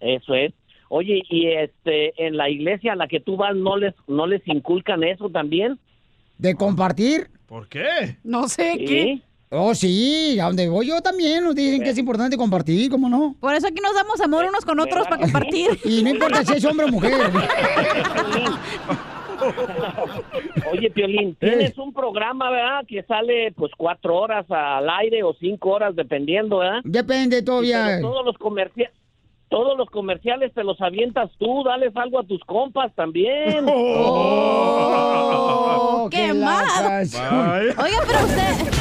Eso es. Oye, y este, en la iglesia a la que tú vas, ¿no les, no les inculcan eso también? ¿De compartir? ¿Por qué? No sé Sí. qué. Oh, sí, a donde voy yo también nos dicen que es importante compartir, ¿cómo no? Por eso aquí nos damos amor unos con otros para compartir. Y no importa si es hombre o mujer. Oye, Piolín, tienes un programa, ¿verdad? Que sale pues cuatro horas al aire o cinco horas, dependiendo, ¿verdad? Depende todavía. Pero todos los comerciales, todos los comerciales te los avientas tú, dales algo a tus compas también. Oh, ¡Qué mal! lacas. Oiga, pero usted...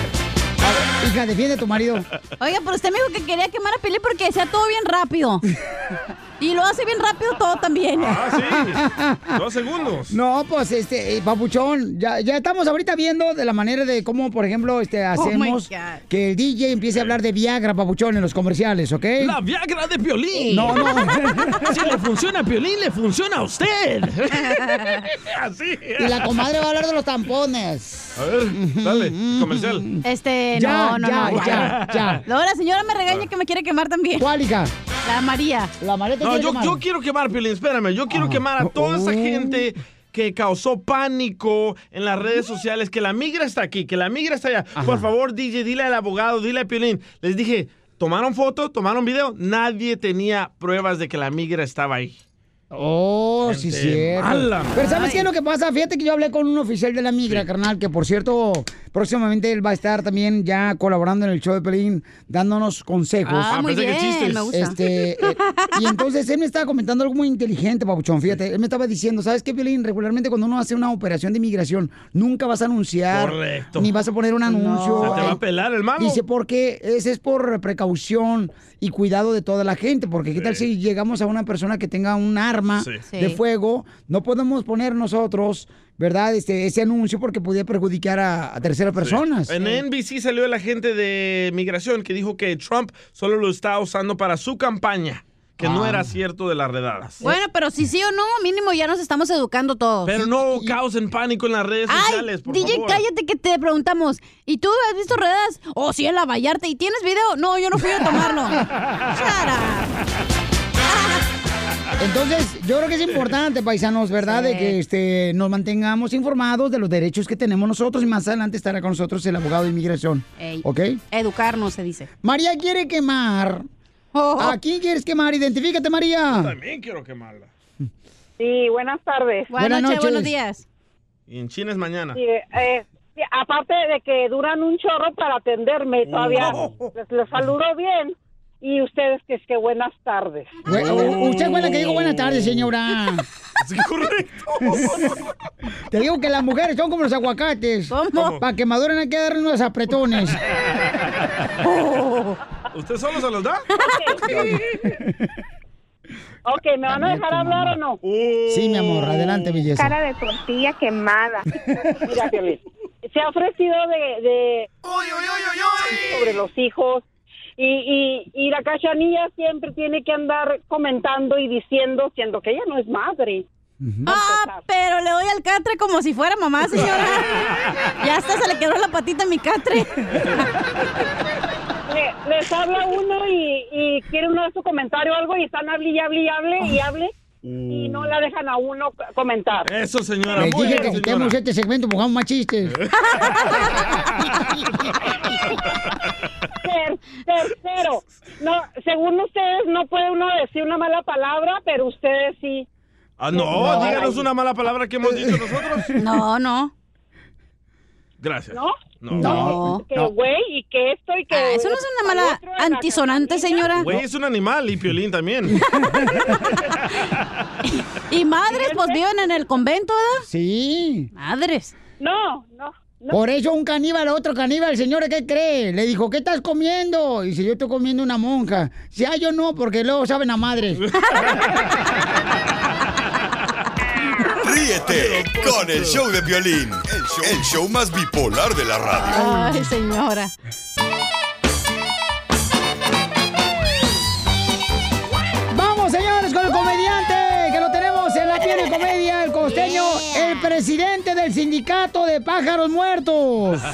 Hija, defiende a tu marido. Oiga, pero usted me dijo que quería quemar a Pelín porque decía todo bien rápido. Y lo hace bien rápido todo también. Ah, sí. Dos segundos. No, pues este, eh, papuchón, ya, ya estamos ahorita viendo de la manera de cómo, por ejemplo, este, Oh, hacemos que el DJ empiece a hablar de Viagra, papuchón, en los comerciales, ¿ok? La Viagra de Piolín. No, no. Si le funciona a Piolín, le funciona a usted. Así. Y la comadre va a hablar de los tampones. A ver, dale, comercial. Este, Ya, no, no, ya, no. ya, ya. Luego la señora me regaña que me quiere quemar también. ¿Cuál, hija? La María. La María te No, yo, yo quiero quemar, Piolín, espérame. Yo quiero quemar a toda esa Oh. gente que causó pánico en las redes sociales, que la migra está aquí, que la migra está allá. Por favor, DJ, dile al abogado, dile a Piolín. Les dije, tomaron foto, tomaron video, nadie tenía pruebas de que la migra estaba ahí. Oh, sí, cierto. mala. Pero ¿sabes qué es lo que pasa? Fíjate que yo hablé con un oficial de la migra, carnal, que por cierto, próximamente él va a estar también ya colaborando en el show de Pelín, dándonos consejos. Ah, muy pensé que bien, chistes. me gusta. Este, eh, y entonces él me estaba comentando algo muy inteligente, papuchón, fíjate. Él me estaba diciendo, ¿sabes qué, Pelín? Regularmente cuando uno hace una operación de inmigración, nunca vas a anunciar, Correcto. ni vas a poner un anuncio. Se te va a pelar el malo. Dice, porque ese es por precaución y cuidado de toda la gente, porque qué tal si llegamos a una persona que tenga un arma Sí. de Sí. fuego, no podemos poner nosotros, ¿verdad? Este, ese anuncio porque podría perjudicar a, a terceras personas. En NBC salió la gente de migración que dijo que Trump solo lo está usando para su campaña, que no Ah. era cierto de las redadas. Bueno, pero si sí o no, mínimo ya nos estamos educando todos. Pero no causen pánico en las redes Ay, sociales, por DJ, favor. cállate que te preguntamos. ¿Y tú has visto redes? Oh, sí, en la Vallarta. ¿Y tienes video? No, yo no fui a tomarlo. Up. Entonces, yo creo que es importante, paisanos, ¿verdad? De que este, nos mantengamos informados de los derechos que tenemos nosotros y más adelante estará con nosotros el abogado de inmigración. Ey. ¿Ok? Educarnos, se dice. María quiere quemar. Oh. ¿A quién quieres quemar? Identifícate, María. También quiero quemarla. Sí, buenas tardes. Buenas noches, buenos días. Y en China es mañana. Sí, eh, sí, aparte de que duran un chorro para atenderme, todavía les, les saludo bien. Y ustedes, que es que buenas tardes. Bue- u- Usted fue la que dijo buenas tardes, señora. Sí, correcto. Te digo que las mujeres son como los aguacates. ¿Cómo? Para que maduren hay que darle unos apretones. ¿Usted solo se los da? Ok, ¿me van a dejar hablar o no? Sí, mi amor, adelante, belleza. Cara de tortilla quemada. Mira, Piolín, se ha ofrecido de, de sobre los hijos y, y, y la cachanilla siempre tiene que andar comentando y diciendo, siendo que ella no es madre. Ah, pero le doy al catre como si fuera mamá, señora. ya hasta se le quedó la patita a mi catre. Le- les habla uno y, y quiere uno de su comentario o algo y están hable y hable y hable y hable y no la dejan a uno comentar. Eso, señora. Les dije que señora. quitemos este segmento, pongamos más chistes. Ter- tercero, no, según ustedes no puede uno decir una mala palabra, pero ustedes sí. Ah, no, No. díganos una mala palabra que hemos dicho nosotros. No, no. Gracias. ¿No? No. Que güey y que esto y que... Ah, eso no es una mala antisonante, señora. Güey, es un animal y Piolín también. Y madres, pues viven en el convento, ¿verdad? Sí. Madres. No, no. Por eso un caníbal a otro caníbal, señor, ¿qué cree? Le dijo, ¿qué estás comiendo? Y dice, yo estoy comiendo una monja. Si ah, yo no, porque luego saben a madres. Ríete con el show de violín, el show, el show más bipolar de la radio. Ay, señora. Vamos, señores, con el comediante que lo tenemos en la tiene comedia, el costeño, el presidente del sindicato de pájaros muertos.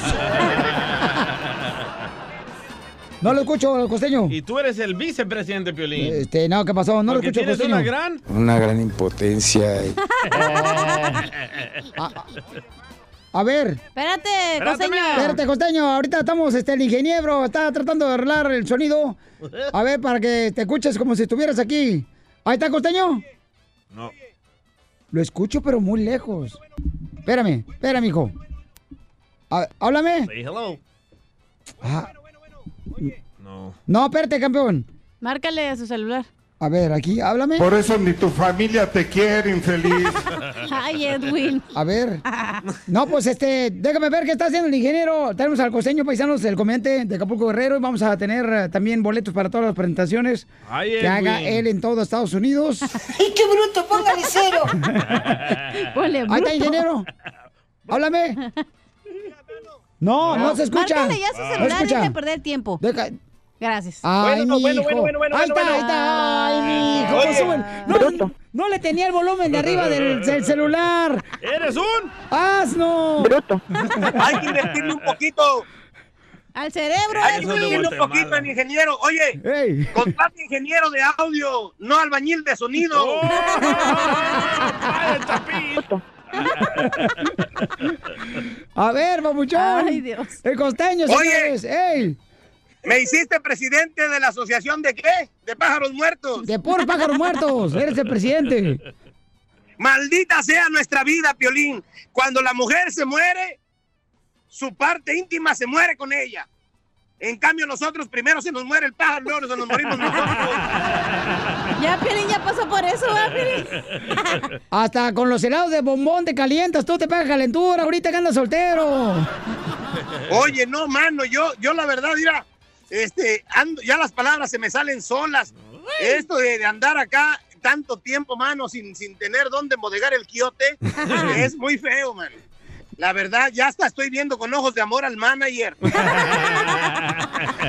No lo escucho, costeño. Y tú eres el vicepresidente, Piolín. Este, no, ¿qué pasó? No Porque lo escucho, tienes costeño. una gran... Una gran impotencia. y- A ver. Espérate, costeño. Espérate, costeño. Ahorita estamos, este, el ingeniero está tratando de arreglar el sonido. A ver, para que te escuches como si estuvieras aquí. Ahí está, costeño. No. Lo escucho, pero muy lejos. Espérame, espérame, hijo. A- háblame. Say hello. Ah, No. no, espérate, campeón. Márcale a su celular. A ver, aquí, háblame. Por eso ni tu familia te quiere, infeliz. Ay, Edwin. A ver. No, pues este, déjame ver qué está haciendo el ingeniero. Tenemos al costeño paisanos, el comediante de Acapulco Guerrero, y vamos a tener eh, también boletos para todas las presentaciones Ay, que haga él en todo Estados Unidos. ¡Y qué bruto! ¡Póngale cero! Ponle Ahí está, ingeniero. Háblame. No, no, se escucha. Márcale ya su No celular deje de perder tiempo. Deja- Gracias. Ay, Bueno, mi bueno, hijo. bueno, bueno, bueno, ahí está, bueno. ahí está. Ay, mi hijo. Oye. Sube. No, no le tenía el volumen de arriba del, del celular. ¡Eres un! ¡Asno! Hay que invertirle un poquito. Al cerebro, Hay que Edwin. subirle un poquito al ingeniero. Oye, contrate ingeniero de audio, no albañil de sonido. Oh. A ver, babuchón. Ay, Dios. El costeño, Oye. señores. ¡Ey! Me hiciste presidente de la asociación de qué? De pájaros muertos. De puros pájaros muertos. Eres el presidente. Maldita sea nuestra vida, Piolín. Cuando la mujer se muere, su parte íntima se muere con ella. En cambio, nosotros primero se nos muere el pájaro, luego nos morimos nosotros. Ya, Piolín, ya pasó por eso, ¿verdad, Piolín? Hasta con los helados de bombón te calientas, tú te pegas calentura ahorita que andas soltero. Oye, no, mano, yo, yo la verdad, mira, este, ando- ya las palabras se me salen solas. Esto de, de andar acá tanto tiempo, mano, sin, sin tener dónde embodegar el quiote, es muy feo, mano. La verdad, ya hasta estoy viendo con ojos de amor al manager.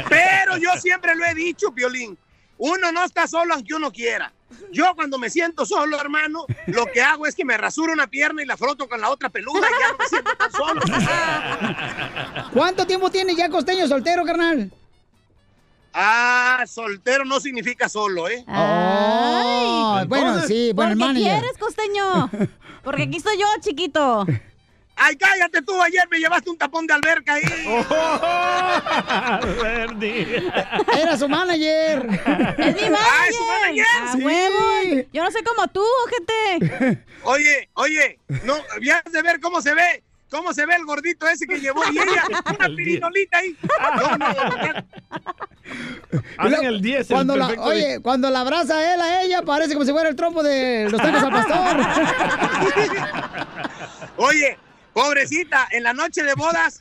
Pero yo siempre lo he dicho, Piolín. Uno no está solo aunque uno quiera. Yo cuando me siento solo, hermano, lo que hago es que me rasuro una pierna y la froto con la otra peluda y ya no me siento tan solo. ¿Cuánto tiempo tiene ya costeño soltero, carnal? Ah, soltero no significa solo, ¿eh? Ay, bueno, sí, bueno, ¿Por qué quieres, costeño? Porque aquí estoy yo, chiquito. Ay, cállate tú, ayer me llevaste un tapón de alberca ahí. Era su manager. Es mi manager. Ah, ¿es su manager? A Sí. huevo. Yo no soy como tú, gente. Oye, oye, no, habías de ver cómo se ve, cómo se ve el gordito ese que llevó y ella, una pirinolita ahí. No, no, Hacen el 10, el Cuando la, perfecto oye, cuando la abraza él a ella, parece como si fuera el trompo de los tacos al pastor. Oye, pobrecita, en la noche de bodas,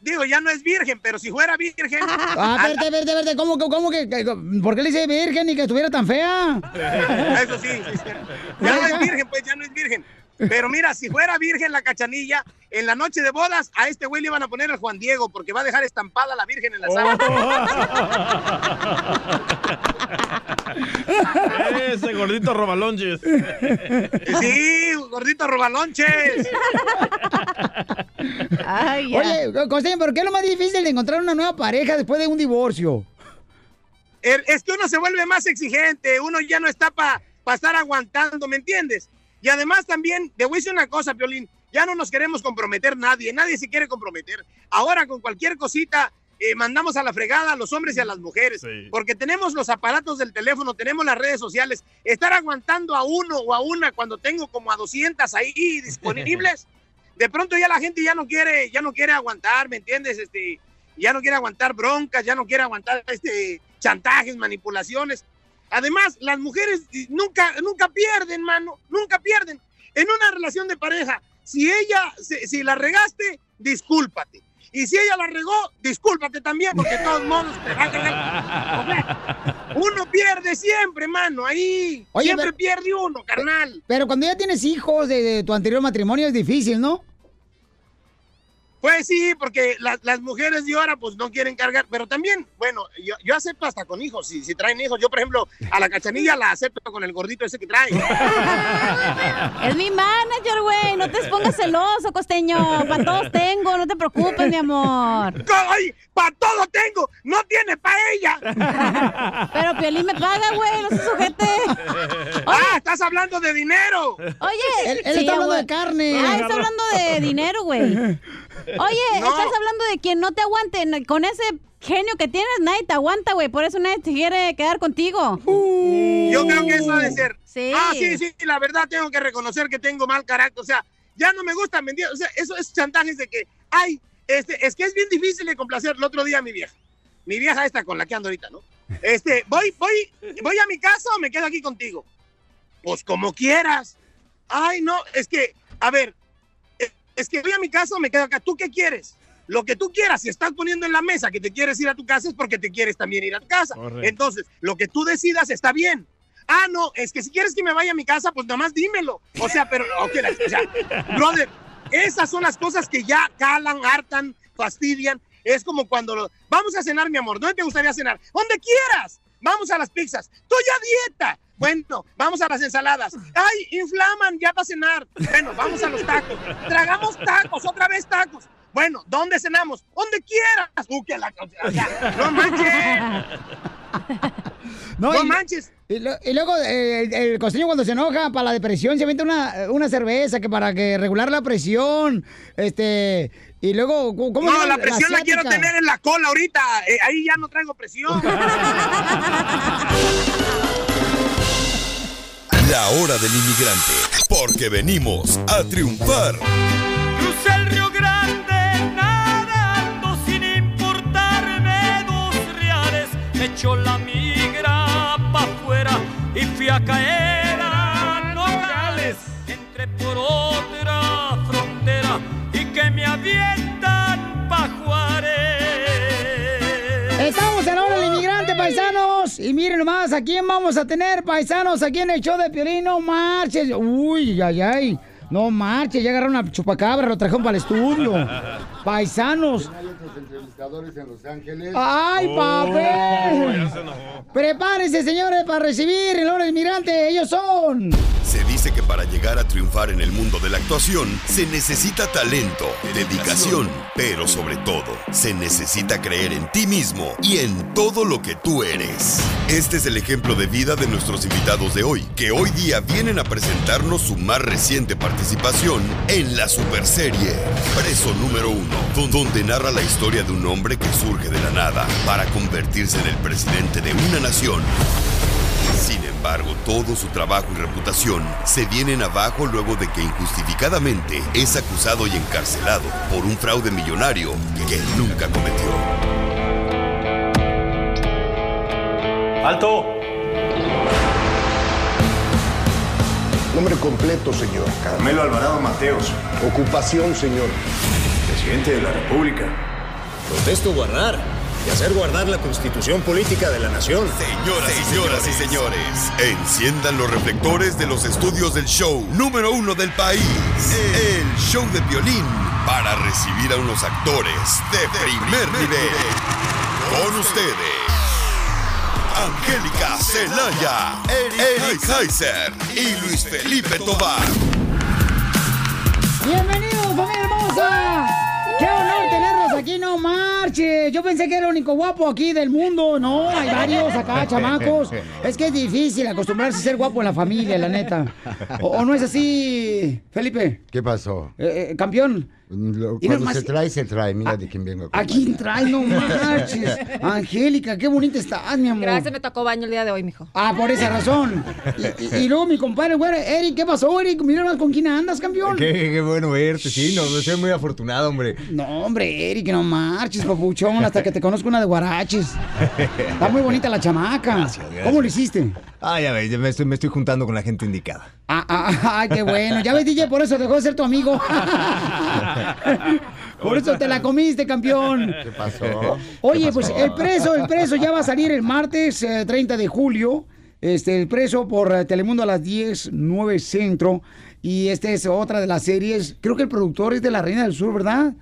digo, ya no es virgen, pero si fuera virgen. Ah, verde, verde, verde, ¿cómo, que- cómo que, que- ¿Por qué le dice virgen y que estuviera tan fea? Eso sí, sí, sí. Ya no es virgen, pues ya no es virgen. Pero mira, si fuera virgen la cachanilla, en la noche de bodas a este güey le iban a poner el Juan Diego porque va a dejar estampada la virgen en la sala. Ese gordito robalonches. Sí, gordito robalonches. Oye, Costeño, ¿pero qué es lo más difícil de encontrar una nueva pareja después de un divorcio? Es que uno se vuelve más exigente, uno ya no está para estar aguantando, ¿me entiendes? Y además también, te voy a decir una cosa, Piolín, ya no nos queremos comprometer nadie, nadie se quiere comprometer. Ahora con cualquier cosita eh, mandamos a la fregada a los hombres y a las mujeres, porque tenemos los aparatos del teléfono, tenemos las redes sociales, estar aguantando a uno o a una cuando tengo como a 200 ahí disponibles, de pronto ya la gente ya no quiere, ya no quiere aguantar, ¿me entiendes? Este, ya no quiere aguantar broncas, ya no quiere aguantar este chantajes, manipulaciones. Además, las mujeres nunca, nunca pierden, mano, nunca pierden. En una relación de pareja, si ella, si, si la regaste, discúlpate. Y si ella la regó, discúlpate también, porque de todos modos te va a cagar. Uno pierde siempre, mano, ahí. Oye, siempre pero- pierde uno, carnal. Pero cuando ya tienes hijos de, de tu anterior matrimonio es difícil, ¿no? Pues sí, porque la- las mujeres de ahora pues no quieren cargar, pero también, bueno, yo, yo acepto hasta con hijos, si, si traen hijos, yo por ejemplo a la cachanilla la acepto con el gordito ese que trae. Es mi manager, güey. No te pongas celoso, costeño. Para todos tengo, no te preocupes, mi amor. ¡Ay! ¡Para todo tengo! ¡No tiene para ella! Pero Piolín me paga, güey, no se sujete. ¡Ah, estás hablando de dinero! Oye, Él- él está hablando de carne. Ah, está hablando de dinero, güey. Oye, No. estás hablando de quien no te aguante. Con ese genio que tienes, nadie te aguanta, güey. Por eso nadie te quiere quedar contigo. Yo creo que eso ha de ser. Sí. Ah, sí, sí, la verdad tengo que reconocer que tengo mal carácter. O sea, ya no me gusta mentir. O sea, eso es chantajes de que, ay, este, es que es bien difícil de complacer. El otro día mi vieja, mi vieja esta con la que ando ahorita, ¿no? Este, voy, voy, voy a mi casa o me quedo aquí contigo. Pues como quieras. Ay, no, es que, a ver, es que voy a mi casa o me quedo acá. ¿Tú qué quieres? Lo que tú quieras, si estás poniendo en la mesa que te quieres ir a tu casa es porque te quieres también ir a tu casa. Correcto. Entonces, lo que tú decidas está bien. Ah, no, es que si quieres que me vaya a mi casa, pues nada más dímelo. O sea, pero, ok, la- o sea, brother, esas son las cosas que ya calan, hartan, fastidian. Es como cuando lo- vamos a cenar, mi amor. ¿Dónde te gustaría cenar? Donde quieras. Vamos a las pizzas. Estoy a dieta. Bueno, vamos a las ensaladas. Ay, inflaman ya para cenar. Bueno, vamos a los tacos. Tragamos tacos, otra vez tacos. Bueno, ¿dónde cenamos? Donde quieras. Tú que la... no manches. No, No y- manches. Y, lo- y luego eh, el, el costeño cuando se enoja para la depresión se avienta una, una cerveza que para que regular la presión. Este. Y luego, ¿cómo No, la presión la, quiero tener en la cola ahorita. Eh, ahí ya no traigo presión. La hora del inmigrante, porque venimos a triunfar. Crucé el Río Grande nadando sin importarme dos reales. Me echó la migra pa' afuera y fui a caer a Nogales. Entré por otra frontera y que me avientan pa' Y miren nomás, ¿a quién vamos a tener, paisanos? Aquí en el show de Piolín, no marches. Uy, ay, ay. No marches, ya agarraron a chupacabra, lo trajeron para el estudio. Paisanos. entrevistadores en Los Ángeles. ¡Ay, papel! Prepárense, señores, para recibir el hora del inmigrante. Ellos son. Se dice que para llegar a triunfar en el mundo de la actuación se necesita talento, dedicación, pero sobre todo se necesita creer en ti mismo y en todo lo que tú eres. Este es el ejemplo de vida de nuestros invitados de hoy, que hoy día vienen a presentarnos su más reciente participación en la superserie Preso número uno, don- donde narra la historia de un hombre que surge de la nada para convertirse en el presidente de una nación. Sin embargo, todo su trabajo y reputación se vienen abajo luego de que injustificadamente es acusado y encarcelado por un fraude millonario que nunca cometió. ¡Alto! Nombre completo, señor. Carmelo Alvarado Mateos, Ocupación, señor. presidente de la República. Protesto guardar y hacer guardar la constitución política de la nación. Señoras y señoras y señores, enciendan los reflectores de los estudios del show número uno del país, el show de violín, para recibir a unos actores de primer nivel. Con ustedes, Angélica Celaya, Eric Kaiser y Luis Felipe Tobar. ¡Bienvenidos, familia hermosa! ¡Qué honor tenerlos aquí! ¡No marche! Yo pensé que era el único guapo aquí del mundo. No, hay varios acá, chamacos. Es que es difícil acostumbrarse a ser guapo en la familia, la neta. ¿O, o no es así, Felipe? ¿Qué pasó? Eh, eh, campeón. Lo- Y cuando nomás- se trae, se trae. Mira de quién vengo. ¿A quién trae? No marches. Angélica, qué bonita estás, mi amor. Gracias, me tocó baño el día de hoy, mijo. Ah, por esa razón. Y, y- y luego mi compadre, güey, Eric, ¿qué pasó, Eric? Mira más con quién andas, campeón. Qué, qué bueno verte, sí, no, soy muy afortunado, hombre. No, hombre, Eric, no marches, papuchón, hasta que te conozco una de guaraches. Está muy bonita la chamaca. ¿Cómo lo hiciste? Ah, ya ves, ya me estoy, me estoy juntando con la gente indicada. Ah, ah, ah, qué bueno. Ya ves, DJ, por eso dejó de ser tu amigo. Por eso te la comiste, campeón. ¿Qué pasó? Oye, ¿Qué pues el preso, el preso ya va a salir el martes eh, 30 de julio. Este, el preso por eh, Telemundo a las 10, 9 centro. Y esta es otra de las series. Creo que el productor es de La Reina del Sur, ¿verdad?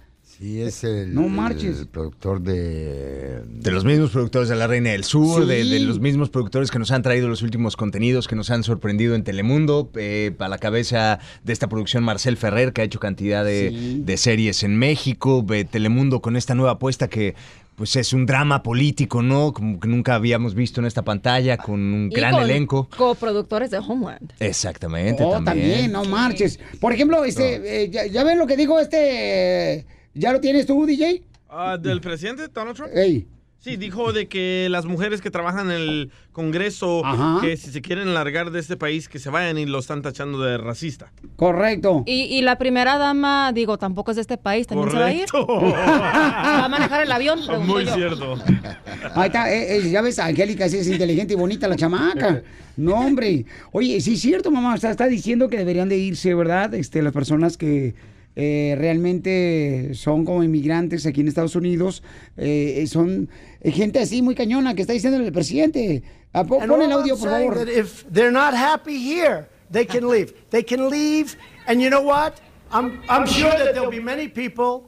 Sí, es el, No marches. el productor de... De los mismos productores de La Reina del Sur, Sí. de, de los mismos productores que nos han traído los últimos contenidos, que nos han sorprendido en Telemundo. eh, a la cabeza de esta producción Marcel Ferrer, que ha hecho cantidad de, Sí. de series en México. eh, Telemundo con esta nueva apuesta que pues es un drama político, ¿no? Como que nunca habíamos visto en esta pantalla, con un Y gran con elenco. Coproductores de Homeland. Exactamente, Oh, también. también, no marches. Por ejemplo, este, eh, ya, ya ven lo que dijo este. ¿Ya lo tienes tú, DJ? Ah, ¿Del presidente Donald Trump? Ey. Sí, dijo de que las mujeres que trabajan en el Congreso, Ajá. que si se quieren largar de este país, que se vayan y lo están tachando de racista. Correcto. Y, y la primera dama, digo, tampoco es de este país, también se va a ir. Correcto. ¿Va a manejar el avión? Pregunto Muy yo. cierto. Ahí está, eh, eh, ya ves, Angélica, sí es inteligente y bonita la chamaca. No, hombre. Oye, sí es cierto, mamá, o sea, está diciendo que deberían de irse, ¿verdad? Este, las personas que eh, realmente son como inmigrantes aquí en Estados Unidos, eh, son eh, gente así muy cañona que está diciendo el presidente. Po- pon el audio, por favor. If they're not happy here, they can leave. They can leave, and you know what? I'm I'm sure that there'll be many people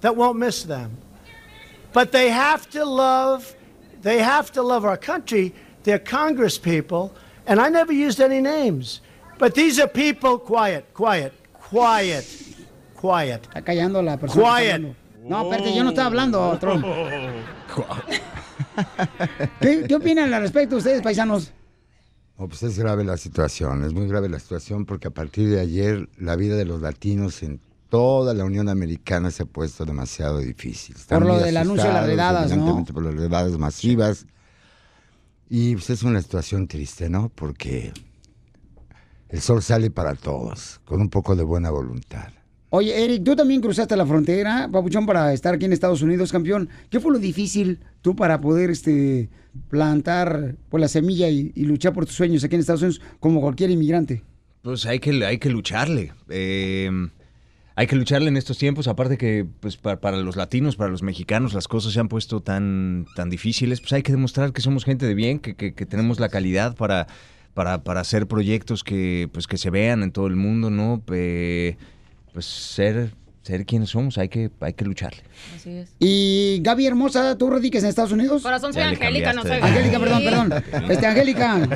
that won't miss them. But they have to love, they have to love our country. They're Congress people, and I never used any names. But these are people, quiet, quiet, quiet, Quiet. Está callando la persona. Quiet. No, espérate, yo no estaba hablando, Trump. ¿Qué, ¿Qué opinan al respecto ustedes, paisanos? No, pues es grave la situación, es muy grave la situación porque a partir de ayer la vida de los latinos en toda la Unión Americana se ha puesto demasiado difícil. Están Por lo del anuncio de las redadas, ¿no? evidentemente Por las redadas masivas. Y pues es una situación triste, ¿no? Porque el sol sale para todos, con un poco de buena voluntad. Oye, Eric, tú también cruzaste la frontera, papuchón, para estar aquí en Estados Unidos, campeón. ¿Qué fue lo difícil tú para poder este, plantar pues, la semilla y, y luchar por tus sueños aquí en Estados Unidos como cualquier inmigrante? Pues hay que, hay que lucharle. Eh, hay que lucharle en estos tiempos. Aparte que pues, pa- para, los latinos, para los mexicanos, las cosas se han puesto tan, tan difíciles. Pues hay que demostrar que somos gente de bien, que, que- que tenemos la calidad para, para, para hacer proyectos que, pues, que se vean en todo el mundo, ¿no? Pues ser, ser quienes somos, hay que, hay que lucharle. Así es. Y Gaby Hermosa, ¿tú radicas en Estados Unidos? Corazón, soy Angélica, no soy. Angélica, perdón, perdón. Este, Angélica.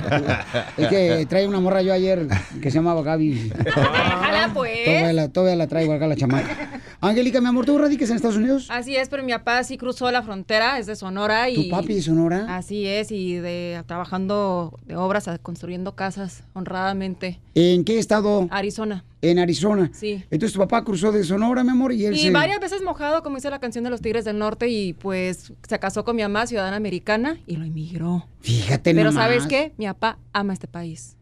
Es que trae una morra yo ayer que se llamaba Gaby. Déjala, pues. Todavía la, todavía la traigo acá la chamaca. Angélica, mi amor, ¿tú radicas en Estados Unidos? Así es, pero mi papá sí cruzó la frontera, es de Sonora y... ¿Tu papi de Sonora? Así es, y de trabajando de obras, a- construyendo casas honradamente. ¿En qué estado? Arizona. En Arizona. Sí. Entonces tu papá cruzó de Sonora, mi amor, y él Y se... varias veces mojado, como dice la canción de los Tigres del Norte, y pues se casó con mi mamá, ciudadana americana, y lo emigró. Fíjate Pero nomás. ¿sabes qué? Mi papá ama este país.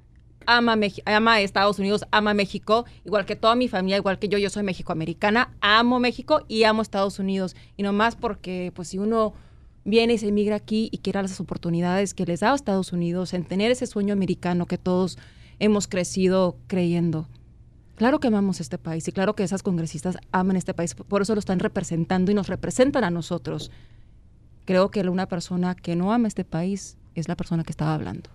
Ama, Meji- ama Estados Unidos, ama México, igual que toda mi familia, igual que yo, yo soy mexicoamericana, amo México y amo Estados Unidos. Y nomás porque, pues si uno viene y se emigra aquí y quiere las oportunidades que les da Estados Unidos en tener ese sueño americano que todos hemos crecido creyendo. Claro que amamos este país y claro que esas congresistas aman este país, por eso lo están representando y nos representan a nosotros. Creo que una persona que no ama este país es la persona que estaba hablando.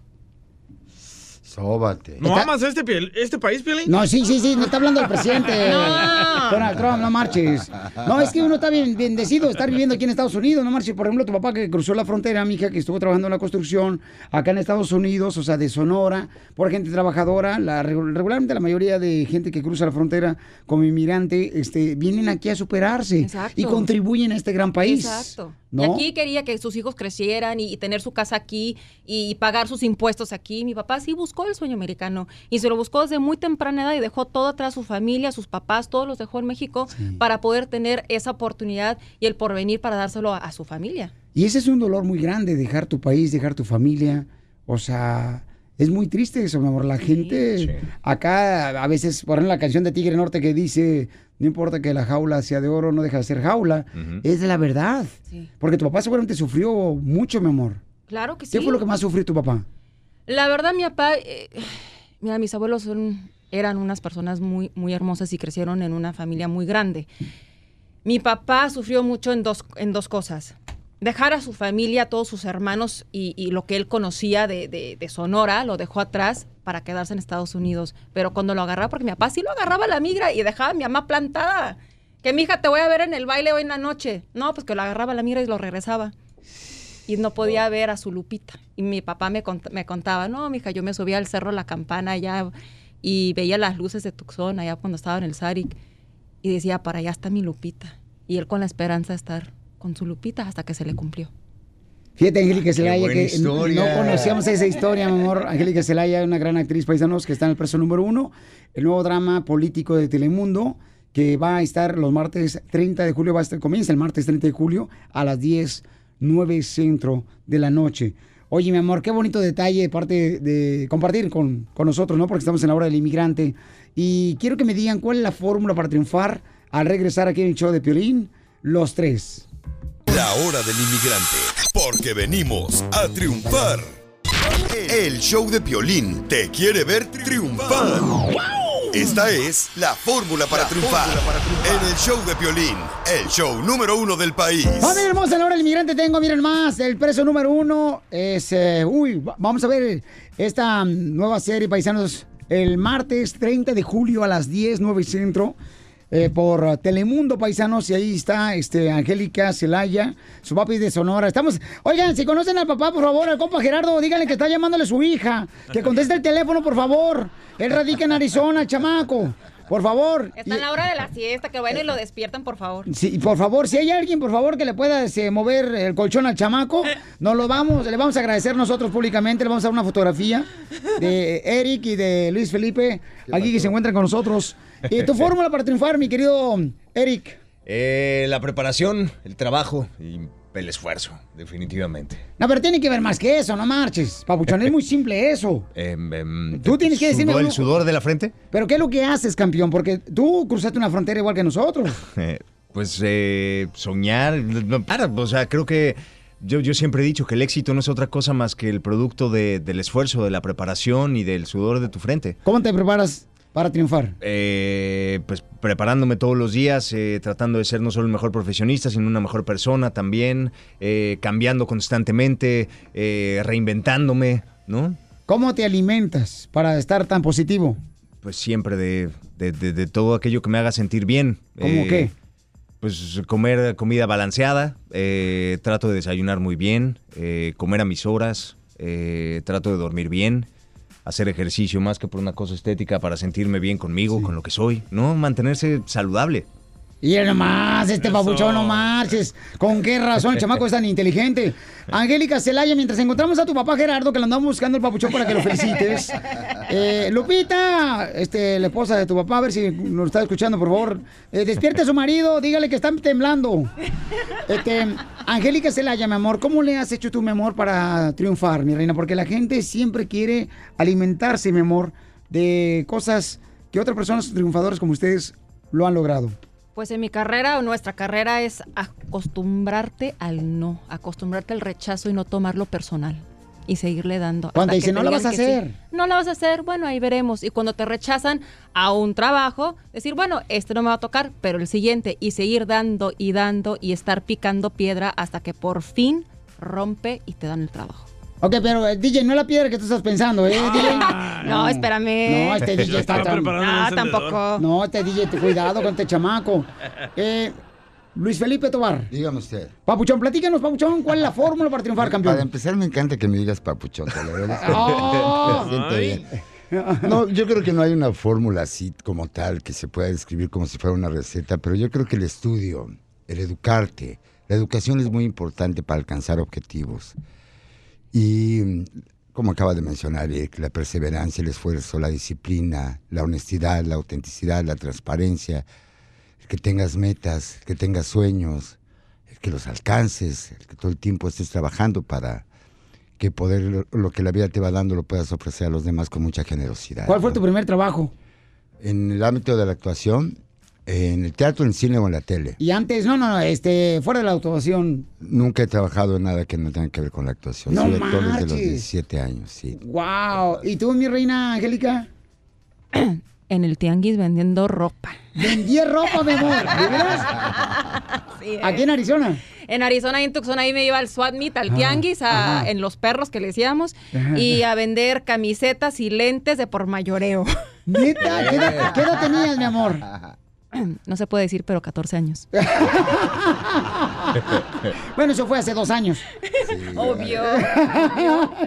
Sóbate. ¿No amas este, piel- este país, Piolín? No, sí, sí, sí, no está hablando el presidente. No. Donald Trump, no marches. No, es que uno está bien bendecido de estar viviendo aquí en Estados Unidos, no marches. Por ejemplo, tu papá que cruzó la frontera, mi hija que estuvo trabajando en la construcción acá en Estados Unidos, o sea, de Sonora, por gente trabajadora. La, regu- regularmente la mayoría de gente que cruza la frontera como inmigrante, este, vienen aquí a superarse Exacto. y contribuyen a este gran país. Exacto. ¿No? Y aquí quería que sus hijos crecieran y, y tener su casa aquí y, pagar sus impuestos aquí. Mi papá sí buscó el sueño americano y se lo buscó desde muy temprana edad y dejó todo atrás, su familia, sus papás, todos los dejó en México para poder tener esa oportunidad y el porvenir para dárselo a, a su familia. Y ese es un dolor muy grande, dejar tu país, dejar tu familia. O sea, es muy triste eso, mi amor. La gente acá, a veces, por ejemplo, la canción de Tigre Norte que dice, no importa que la jaula sea de oro, no deja de ser jaula, es de la verdad. Porque tu papá seguramente sufrió mucho, mi amor. Claro que sí. ¿Qué fue lo que más sufrió tu papá? La verdad, mi papá, eh, mira, mis abuelos son, eran unas personas muy, muy hermosas y crecieron en una familia muy grande. Mi papá sufrió mucho en dos, en dos cosas. Dejar a su familia, a todos sus hermanos y, y lo que él conocía de, de- de Sonora, lo dejó atrás para quedarse en Estados Unidos. Pero cuando lo agarraba, porque mi papá sí lo agarraba a la migra y dejaba a mi mamá plantada. Que mi hija te voy a ver en el baile hoy en la noche. No, pues que lo agarraba a la migra y lo regresaba y no podía ver a su Lupita. Y mi papá me, cont- me contaba, no, mija, yo me subía al cerro La Campana allá y veía las luces de Tucson allá cuando estaba en el Saric y decía, para allá está mi Lupita. Y él con la esperanza de estar con su Lupita hasta que se le cumplió. Fíjate, Angélica Zelaya, buena que historia. no conocíamos esa historia, mi amor. Angélica Zelaya, una gran actriz paisanos que está en el preso número uno. El nuevo drama político de Telemundo, que va a estar los martes 30 de julio, va a estar, comienza el martes 30 de julio a las 10, 9 centro de la noche. Oye, mi amor, qué bonito detalle de parte de compartir con, con nosotros, ¿no? Porque estamos en la hora del inmigrante. Y quiero que me digan cuál es la fórmula para triunfar al regresar aquí en el show de Piolín, los tres. La hora del inmigrante, porque venimos a triunfar. El show de Piolín te quiere ver triunfar. Esta es la fórmula para triunfar. En el show de Piolín, el show número uno del país. Familia hermosa, en la hora del inmigrante tengo, miren más, el preso número uno es, eh, uy, va- vamos a ver esta nueva serie, paisanos, el martes 30 de julio a las 10, 9 centro, eh, por Telemundo, paisanos, y ahí está este, Angélica Celaya, su papi de Sonora. Estamos, oigan, si conocen al papá, por favor, al compa Gerardo, díganle que está llamándole su hija, que conteste el teléfono, por favor. Él radica en Arizona, el chamaco. Por favor. Está en la hora de la siesta, que bueno y lo despiertan, por favor. Sí, por favor, si hay alguien, por favor, que le pueda este, mover el colchón al chamaco, nos lo vamos, le vamos a agradecer nosotros públicamente, le vamos a dar una fotografía de Eric y de Luis Felipe, aquí que se encuentran con nosotros. ¿Y tu fórmula para triunfar, mi querido Eric? Eh, la preparación, el trabajo y el esfuerzo, definitivamente. No, pero tiene que ver más que eso, no marches. Papuchón, es muy simple eso. Em, em, Tú tienes que decirme ¿sudor- uno- ¿El sudor de la frente? Pero ¿qué es lo que haces, campeón? Porque tú cruzaste una frontera igual que nosotros. Eh, pues eh, soñar, no, para, o sea, creo que yo, yo siempre he dicho que el éxito no es otra cosa más que el producto de- del esfuerzo, de la preparación y del sudor de tu frente. ¿Cómo te preparas para triunfar? Eh, pues preparándome todos los días, eh, tratando de ser no solo el mejor profesionista, sino una mejor persona también, eh, cambiando constantemente, eh, reinventándome, ¿no? ¿Cómo te alimentas para estar tan positivo? Pues siempre de, de- de- de todo aquello que me haga sentir bien. ¿Cómo qué? Pues comer comida balanceada, trato de desayunar muy bien, comer a mis horas, trato de dormir bien, hacer ejercicio más que por una cosa estética para sentirme bien conmigo, con lo que soy, ¿no? Mantenerse saludable. Y él nomás, este papuchón, no marches. ¿Con qué razón el chamaco es tan inteligente? Angélica Celaya, mientras encontramos a tu papá Gerardo, que lo andamos buscando el papuchón para que lo felicites. Eh, Lupita, este, la esposa de tu papá, a ver si nos está escuchando, por favor. Eh, despierte a su marido, dígale que están temblando. Este, Angélica Celaya, mi amor, ¿cómo le has hecho tú, mi amor, para triunfar, mi reina? Porque la gente siempre quiere alimentarse, mi amor, de cosas que otras personas triunfadores como ustedes lo han logrado. Pues en mi carrera o nuestra carrera es acostumbrarte al no, acostumbrarte al rechazo y no tomarlo personal y seguirle dando. Cuando dice, "No lo vas a que sí". hacer. No lo vas a hacer, bueno, ahí veremos. Y cuando te rechazan a un trabajo, decir, bueno, este no me va a tocar, pero el siguiente, y seguir dando y dando y estar picando piedra hasta que por fin rompe y te dan el trabajo. Ok, pero eh, DJ, no es la piedra que tú estás pensando, ¿eh, DJ? No, espérame. No, este DJ está, tan- No, tampoco. No, este DJ, te- cuidado con este chamaco. Eh, Luis Felipe Tobar. Dígame usted. Papuchón, platícanos, Papuchón, ¿cuál es la fórmula para triunfar, campeón? Para empezar, me encanta que me digas papuchón. te lo agradezco. Oh. Me siento bien. No, yo creo que no hay una fórmula así como tal que se pueda describir como si fuera una receta, pero yo creo que el estudio, el educarte, la educación es muy importante para alcanzar objetivos. Y mm, como acaba de mencionar la perseverancia, el esfuerzo, la disciplina, la honestidad, la autenticidad, la transparencia, el que tengas metas, el que tengas sueños, el que los alcances, el que todo el tiempo estés trabajando para que poder lo, lo que la vida te va dando lo puedas ofrecer a los demás con mucha generosidad. ¿Cuál fue ¿no? tu primer trabajo? En el ámbito de la actuación, en el teatro, en el cine o en la tele. Y antes, no, no, no, este, fuera de la actuación. Nunca he trabajado en nada que no tenga que ver con la actuación. No Soy actor desde los marches. 17 años, sí. Wow. ¿Y tú, mi reina Angélica? En el tianguis vendiendo ropa. Vendí ropa, mi amor. ¿De veras? ¿Aquí en Arizona? En Arizona y en Tucson ahí me iba al SWAT meet, al Ajá, tianguis, a- en los perros que le decíamos, y a vender camisetas y lentes de por mayoreo. ¿Neta? ¿Qué edad, qué edad tenías, mi amor? No se puede decir, pero 14 años. Bueno, eso fue hace dos años. Obvio.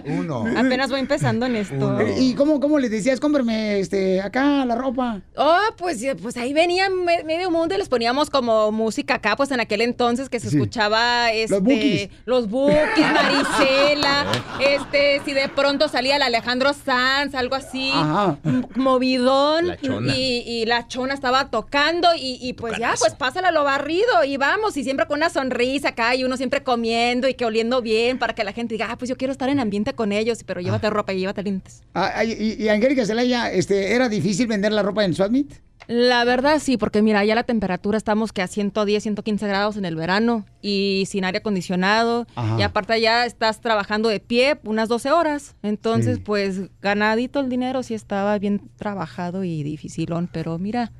Uno. Apenas voy empezando en esto. ¿Y cómo, cómo le decías? Cómprame este, acá la ropa. Oh, pues, eh, pues ahí venía me- medio mundo y les poníamos como música acá, pues en aquel entonces que se Sí. escuchaba este, los Bukis, Marisela, este, si de pronto salía el Alejandro Sanz, algo así, Ajá. movidón, La chona. Y, y la chona estaba tocando y, y pues ya, pues pásala lo barrido y vamos, y siempre con una sonrisa acá y uno siempre comiendo y que oliendo bien para que la gente diga, ah, pues yo quiero estar en ambiente con ellos, pero llévate ropa y llévate lentes. Ah, y, y Angélica Zelaya, este, ¿era difícil vender la ropa en Swatmeet? La verdad sí, porque mira, ya la temperatura estamos que a 110, 115 grados en el verano y sin aire acondicionado. Ajá. Y aparte ya estás trabajando de pie unas 12 horas. Entonces, Sí. pues ganadito el dinero sí estaba bien trabajado y dificilón, pero mira.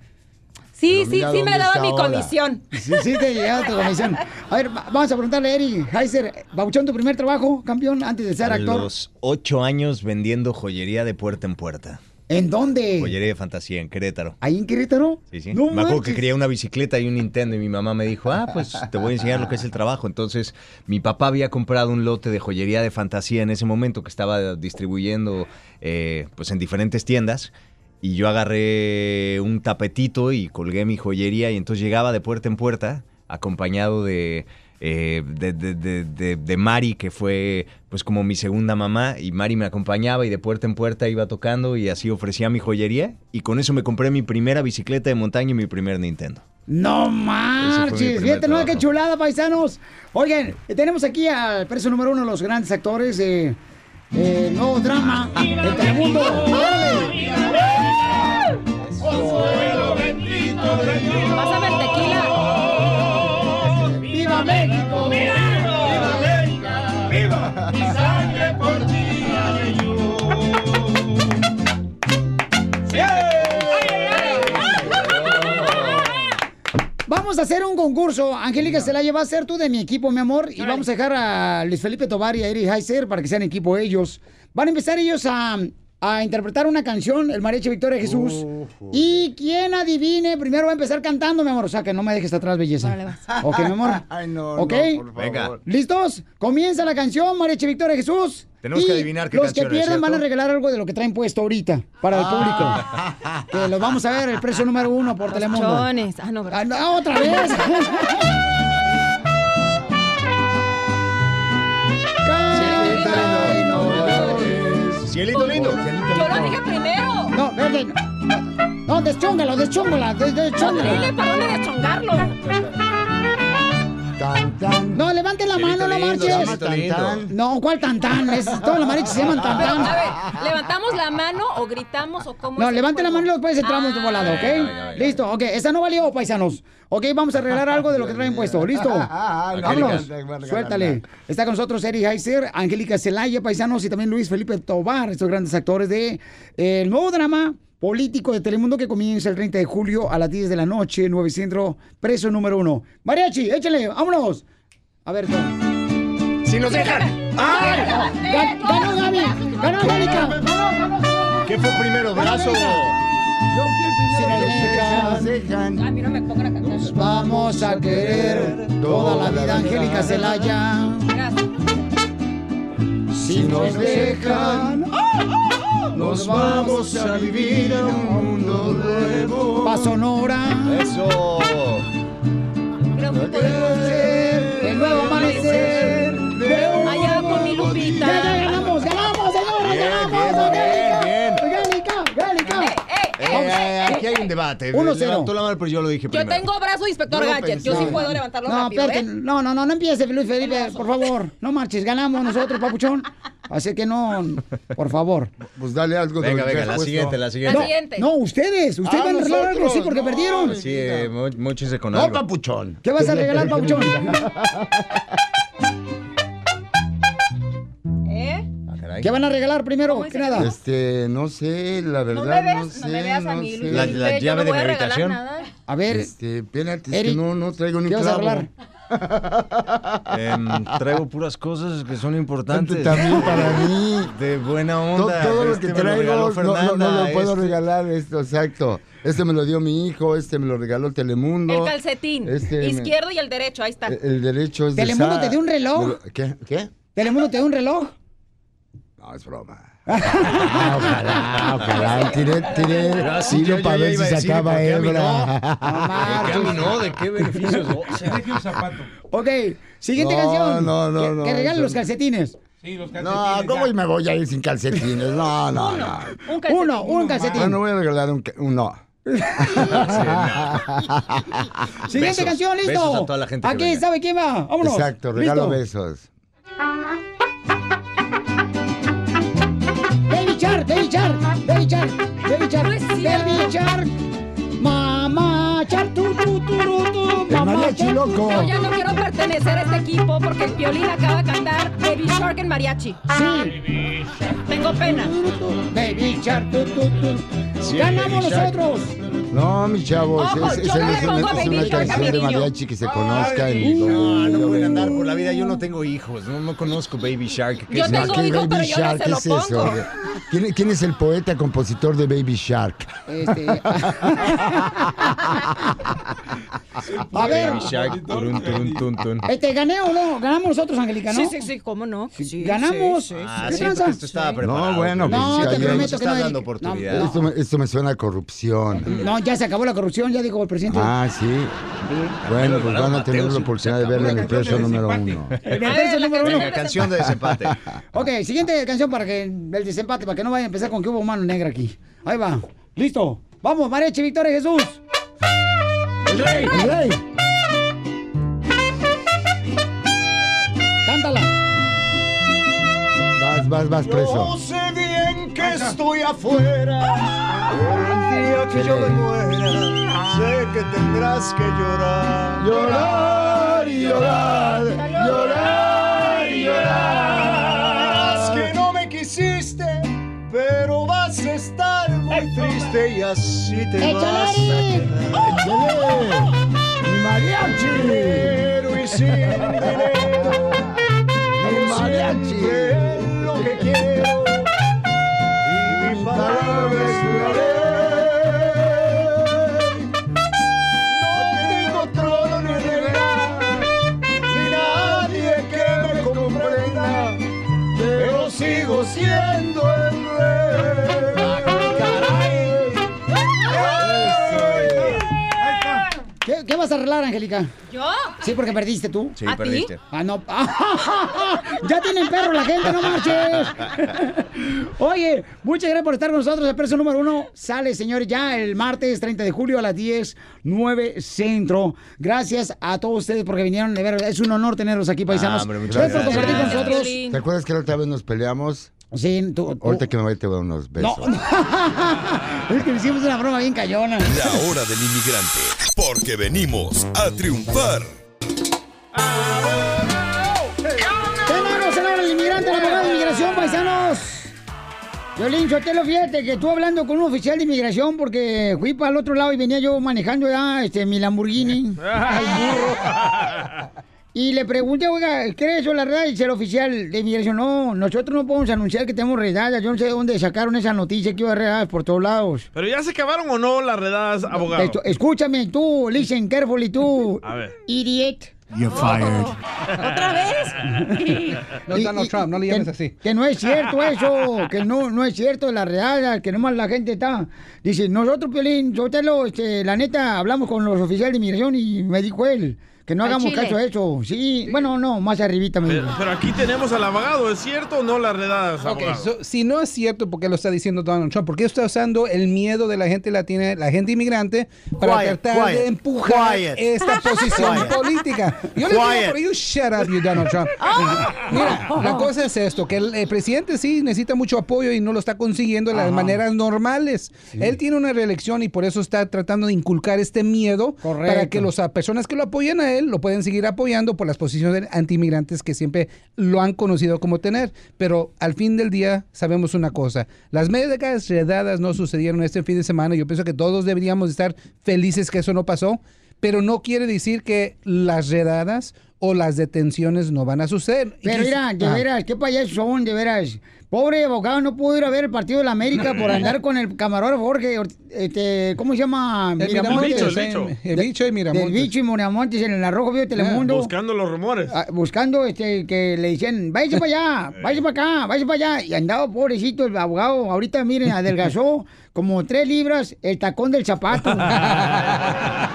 Sí, sí, sí me daba está mi ahora. comisión. Sí, sí, te llegaba tu comisión. A ver, va- vamos a preguntarle a Eric Heiser. Babuchón, tu primer trabajo, campeón, antes de ser A actor. los ocho años vendiendo joyería de puerta en puerta. ¿En dónde? Joyería de fantasía en Querétaro. ¿Ahí en Querétaro? Sí, sí. No me acuerdo que quería una bicicleta y un Nintendo y mi mamá me dijo, ah, pues te voy a enseñar lo que es el trabajo. Entonces, mi papá había comprado un lote de joyería de fantasía en ese momento que estaba distribuyendo eh, pues en diferentes tiendas. Y yo agarré un tapetito y colgué mi joyería y entonces llegaba de puerta en puerta acompañado de, eh, de, de- de- de- de Mari, que fue pues como mi segunda mamá, y Mari me acompañaba y de puerta en puerta iba tocando y así ofrecía mi joyería y con eso me compré mi primera bicicleta de montaña y mi primer Nintendo. No marches, fíjate, no, qué chulada, paisanos. Oigan, eh, tenemos aquí al preso número uno de los grandes actores de eh, nuevo drama de Telemundo. ¡Órale! Pásame el tequila. ¡Viva México! ¡Viva América! ¡Viva! Mi sangre por ti haré yo. Vamos a hacer un concurso. Angélica se la lleva a ser tú de mi equipo, mi amor. Y vamos a dejar a Luis Felipe Tobar y a Eric Heiser para que sean equipo ellos. Van a empezar ellos a, a interpretar una canción, el Mariachi Victoria Jesús. Y quien adivine, primero va a empezar cantando, mi amor. O sea, que no me dejes atrás, belleza. Ok, mi amor. Ay, no, ¿Ok? no, por favor. Venga. ¿Listos? Comienza la canción, Mariachi Victoria Jesús. Tenemos Y que adivinar qué Los canción que pierden van a regalar algo de lo que traen puesto ahorita para el Ah. público. Que los vamos a ver, el precio número uno por Telemundo. Chones. Ah, no. Ah, no, otra vez. Cielito lindo. Yo lo dije primero. No, verde. No, no deschóngalo, deschóngala, des- deschóngala. Dile para dónde deschongarlo. No, levante la mano, no marches. No, ¿cuál tantán? Es, todos los mariachis se llaman Pero, a tantán. ver, ¿levantamos la mano o gritamos o cómo No, es el levante la mano y después entramos de volado, ¿ok? Listo, ok. Esa no valió, paisanos. Ok, vamos a regalar algo de lo que traen puesto. ¿Listo? Ah, no, Vámonos. no, no, no, no, Suéltale. Está con nosotros Eric Heiser, Angélica Celaya, paisanos, y también Luis Felipe Tobar, estos grandes actores de eh, el nuevo drama político de Telemundo que comienza el 30 de julio a las 10 de la noche, 9 Centro, preso número uno. Mariachi, échale, vámonos. A ver. Si nos dejan. ¡Ay! Gan- ¡Ganó Gaby! ¡Ganó Angélica! ¿Qué fue primero, brazo? Si nos dejan, A mí no me pongan a cantar. nos vamos a querer toda la vida, Angélica Celaya. Gracias. Si nos dejan, Nos vamos a vivir a un mundo nuevo. pa' Sonora. Eso. El nuevo amanecer de un Allá con mi Lupita. Ya, ya ganamos, ganamos, señores, Bien, ganamos, bien, bien, Angélica, Angélica. Eh, Vamos. aquí hay un debate. Uno. Levantó la mano, pero yo lo dije Yo primero. tengo brazo de inspector No Gadget. Yo sí puedo levantarlo No, rápido, ¿eh? no, no, no, no empieces, Luis Felipe, por favor. No marches, ganamos nosotros, papuchón. Así que no, por favor. Pues dale algo Venga, venga, la siguiente, la La siguiente. siguiente. No, ustedes, ustedes Ah, van a arreglar algo, sí, porque no. perdieron. Sí, eh, mochese con No, algo. papuchón. ¿Qué vas a regalar, papuchón? ¿Eh? Ah. ¿Qué van a regalar primero? ¿Cómo Que nada. Este, no sé, la No verdad, no, veas, sé, no me veas a no mí, sé. Luis La- la llave no de voy a mi regalar habitación. A ver, Este, espérate, es Eric, que no, no traigo ni ¿qué vas a clavo. Em, traigo puras cosas que son importantes. También para mí. De buena To- onda. Todo, lo Este que me lo regaló traigo no, no, no Fernanda, lo puedo este- regalar, esto, exacto. Este me lo dio mi hijo, este me lo regaló Telemundo. El calcetín. Este me- Izquierdo y el derecho, ahí está. El, el derecho es de ¿Telemundo te dio un reloj? ¿Qué? ¿Qué? ¿Telemundo te da un reloj? No, es broma. Ah, ojalá, ojalá. Tiré, tiré, Pero sí, tiro yo- para ver si a decir, sacaba ¿por qué a mí hebra. ¿De qué a no? ¿De qué beneficios? O sea, Deje un zapato. Ok, siguiente No, canción. no, no, que, no, que regalen los calcetines. Sí, los calcetines. No, ¿cómo ya. me voy a ir sin calcetines? No, no, no. Un calcetín. Uno, un calcetín. No, no voy a regalar un... ca- un no. Siguiente Besos, canción, listo. besos a toda la gente que Aquí, venga. ¿sabe quién va? Vámonos. Exacto, regalo ¿Listo? besos. Shark, Baby Shark, Baby Shark, Baby Shark. Baby Shark. Mamá Shark, tu, tu, tu, tu, mariachi loco. Yo ya no quiero pertenecer a este equipo porque el violín acaba de cantar Baby Shark en mariachi. Sí. Tengo pena. Baby Shark, tu, tu, tu. Sí, Ganamos nosotros. No, mis chavos, Oh, es, es- yo no es una, pongo es a canción de mariachi que se conozca. Ay, en no, no pueden andar por la vida. Yo no tengo hijos, no, no conozco Baby Shark. ¿Qué Yo es tengo hijos, Baby Shark, ¿qué es eso? ¿Quién, quién es el poeta compositor de Baby Shark? Este, A ver. Este, ¿gané o no? ¿Ganamos nosotros, Angélica, no? Sí, sí, sí, ¿cómo no? Sí, ¿Ganamos? sí, sí, Ah, ¿Qué sí, tranza? esto estaba preparado. No, bueno, pues No, está te prometo que no. Dando oportunidad. Esto, me- esto me suena a corrupción. No, ya se acabó la corrupción, ya dijo el presidente. Ah, sí. Bueno, pues van a tener la oportunidad de verla en el preso número uno. En el verso número uno. Canción de desempate. Ok, siguiente canción para que el desempate, para que no vaya a empezar con que hubo mano negra aquí. Ahí va. Listo. Vamos, Mareche, Victoria Jesús. El rey. El rey. Vas, vas, preso. Yo sé bien que estoy afuera. El día que yo me muera, sé que tendrás que llorar. Llorar y llorar, llorar y Dirás que no me quisiste, pero vas a estar muy triste y así te vas a quedar. ¡Mi mariachi! Pero y sin Angélica? ¿Yo? Sí, porque perdiste tú. Sí, perdiste. Ah, no. ya tienen perro la gente, no marches. Oye, muchas gracias por estar con nosotros. El preso número uno sale, señores, ya el martes 30 de julio a las 10, 9 centro. Gracias a todos ustedes porque vinieron. De ver, es un honor tenerlos aquí, paisanos. Ah, hombre, muchas gracias por compartir con nosotros. ¿Te acuerdas que la otra vez nos peleamos? Sí, tú. Ahorita que me voy te voy a dar unos besos. es que hicimos una broma bien cayona. La hora del inmigrante, porque venimos a triunfar. Tenemos en el inmigrante, el abogado de inmigración, paisanos. Violín Sotelo, fíjate que estuve hablando con un oficial de inmigración porque fui para el otro lado y venía yo manejando ya este, mi Lamborghini. al burro. Y le pregunté, oiga, ¿cree eso la verdad? Dice el oficial de inmigración, no, nosotros no podemos anunciar que tenemos redadas. Yo no sé de dónde sacaron esa noticia que iba a redadas por todos lados. Pero ya se acabaron o no las redadas, abogado. Esto- escúchame tú, listen carefully tú, A ver. idiot. You're fired. ¿Otra vez? No, Donald Trump, no le llames así. Que no es cierto eso, que no, no es cierto la real, que nomás la gente está. Dice, nosotros, Piolín, Sotelo, este, la neta, hablamos con los oficiales de inmigración y me dijo él que no Al hagamos chile. caso a eso. Sí, bueno, no, más arribita me Pero, pero aquí tenemos al abogado, ¿es cierto o no las redadas, Ok, abogado? so, si no es cierto, ¿por qué lo está diciendo Donald Trump? ¿Por qué está usando el miedo de la gente latina, la gente inmigrante, para Quiet, tratar de quiet, empujar quiet. esta posición Quiet. política? Yo le digo, Quiet. pero you shut up, you Donald Trump. Mira, la cosa es esto, que el, el presidente sí necesita mucho apoyo y no lo está consiguiendo de las Ajá. maneras normales. Él tiene una reelección y por eso está tratando de inculcar este miedo para Correcto. que las personas que lo apoyan a él lo pueden seguir apoyando por las posiciones antimigrantes que siempre lo han conocido como tener. Pero al fin del día sabemos una cosa, las médicas redadas no sucedieron este fin de semana. Yo pienso que todos deberíamos estar felices que eso no pasó, pero no quiere decir que las redadas o las detenciones no van a suceder. Pero mira, de Ah. veras, qué payasos son, de veras. Pobre abogado, no pudo ir a ver el partido de la América por andar con el camarógrafo Jorge, este, ¿cómo se llama? El Miramontes, el bicho. El bicho y Miramontes. Del bicho y Miramontes en el Arrojo Vivo de Telemundo. Buscando los rumores. Ah, buscando este que le decían, váyase para allá, váyase para acá, váyase para allá. Y andaba pobrecito el abogado, ahorita miren, adelgazó como tres libras el tacón del zapato.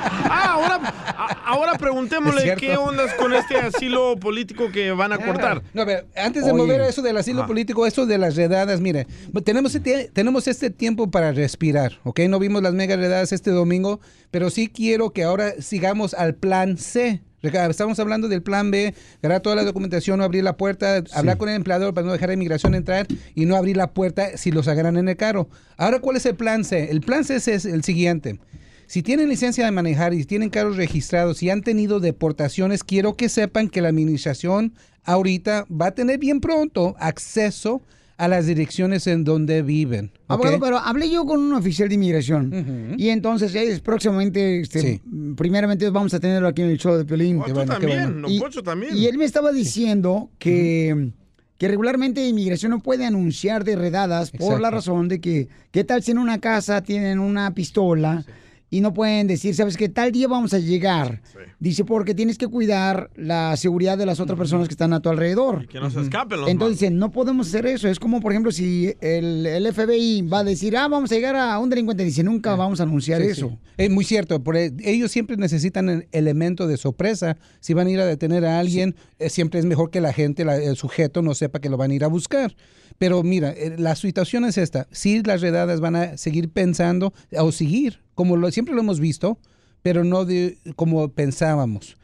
Ah, ahora, preguntémosle qué ondas con este asilo político que van a cortar. No, a ver, antes de Oye. mover a eso del asilo Ajá. político, eso de las redadas, mire, tenemos este, tenemos este tiempo para respirar, ¿ok? No vimos las mega redadas este domingo, pero sí quiero que ahora sigamos al plan C. Estamos hablando del plan B, agarrar toda la documentación, no abrir la puerta, hablar con el empleador para no dejar a inmigración entrar y no abrir la puerta si los agarran en el carro. Ahora, ¿cuál es el plan C? El plan C es el siguiente. Si tienen licencia de manejar y tienen carros registrados y han tenido deportaciones, quiero que sepan que la administración ahorita va a tener bien pronto acceso a las direcciones en donde viven. ¿ok? Abogado, pero hablé yo con un oficial de inmigración y entonces es próximamente, este, primeramente vamos a tenerlo aquí en el show de Pelín. Oh, tú también, don Poncho también. Y él me estaba diciendo que, que regularmente inmigración no puede anunciar de redadas por la razón de que, ¿qué tal si en una casa tienen una pistola? Y no pueden decir, ¿sabes qué? Tal día vamos a llegar. Dice, porque tienes que cuidar la seguridad de las otras personas que están a tu alrededor. Que no se escapen los Entonces dice, no podemos hacer eso. Es como, por ejemplo, si el, el FBI va a decir, ah, vamos a llegar a un delincuente. Dice, nunca vamos a anunciar Sí, eso. sí. Es muy cierto, porque ellos siempre necesitan el elemento de sorpresa. Si van a ir a detener a alguien, eh, siempre es mejor que la gente, la- el sujeto, no sepa que lo van a ir a buscar. Pero mira, eh, la situación es esta. Sí, las redadas van a seguir pensando o seguir, como siempre lo hemos visto, pero no de, como pensábamos.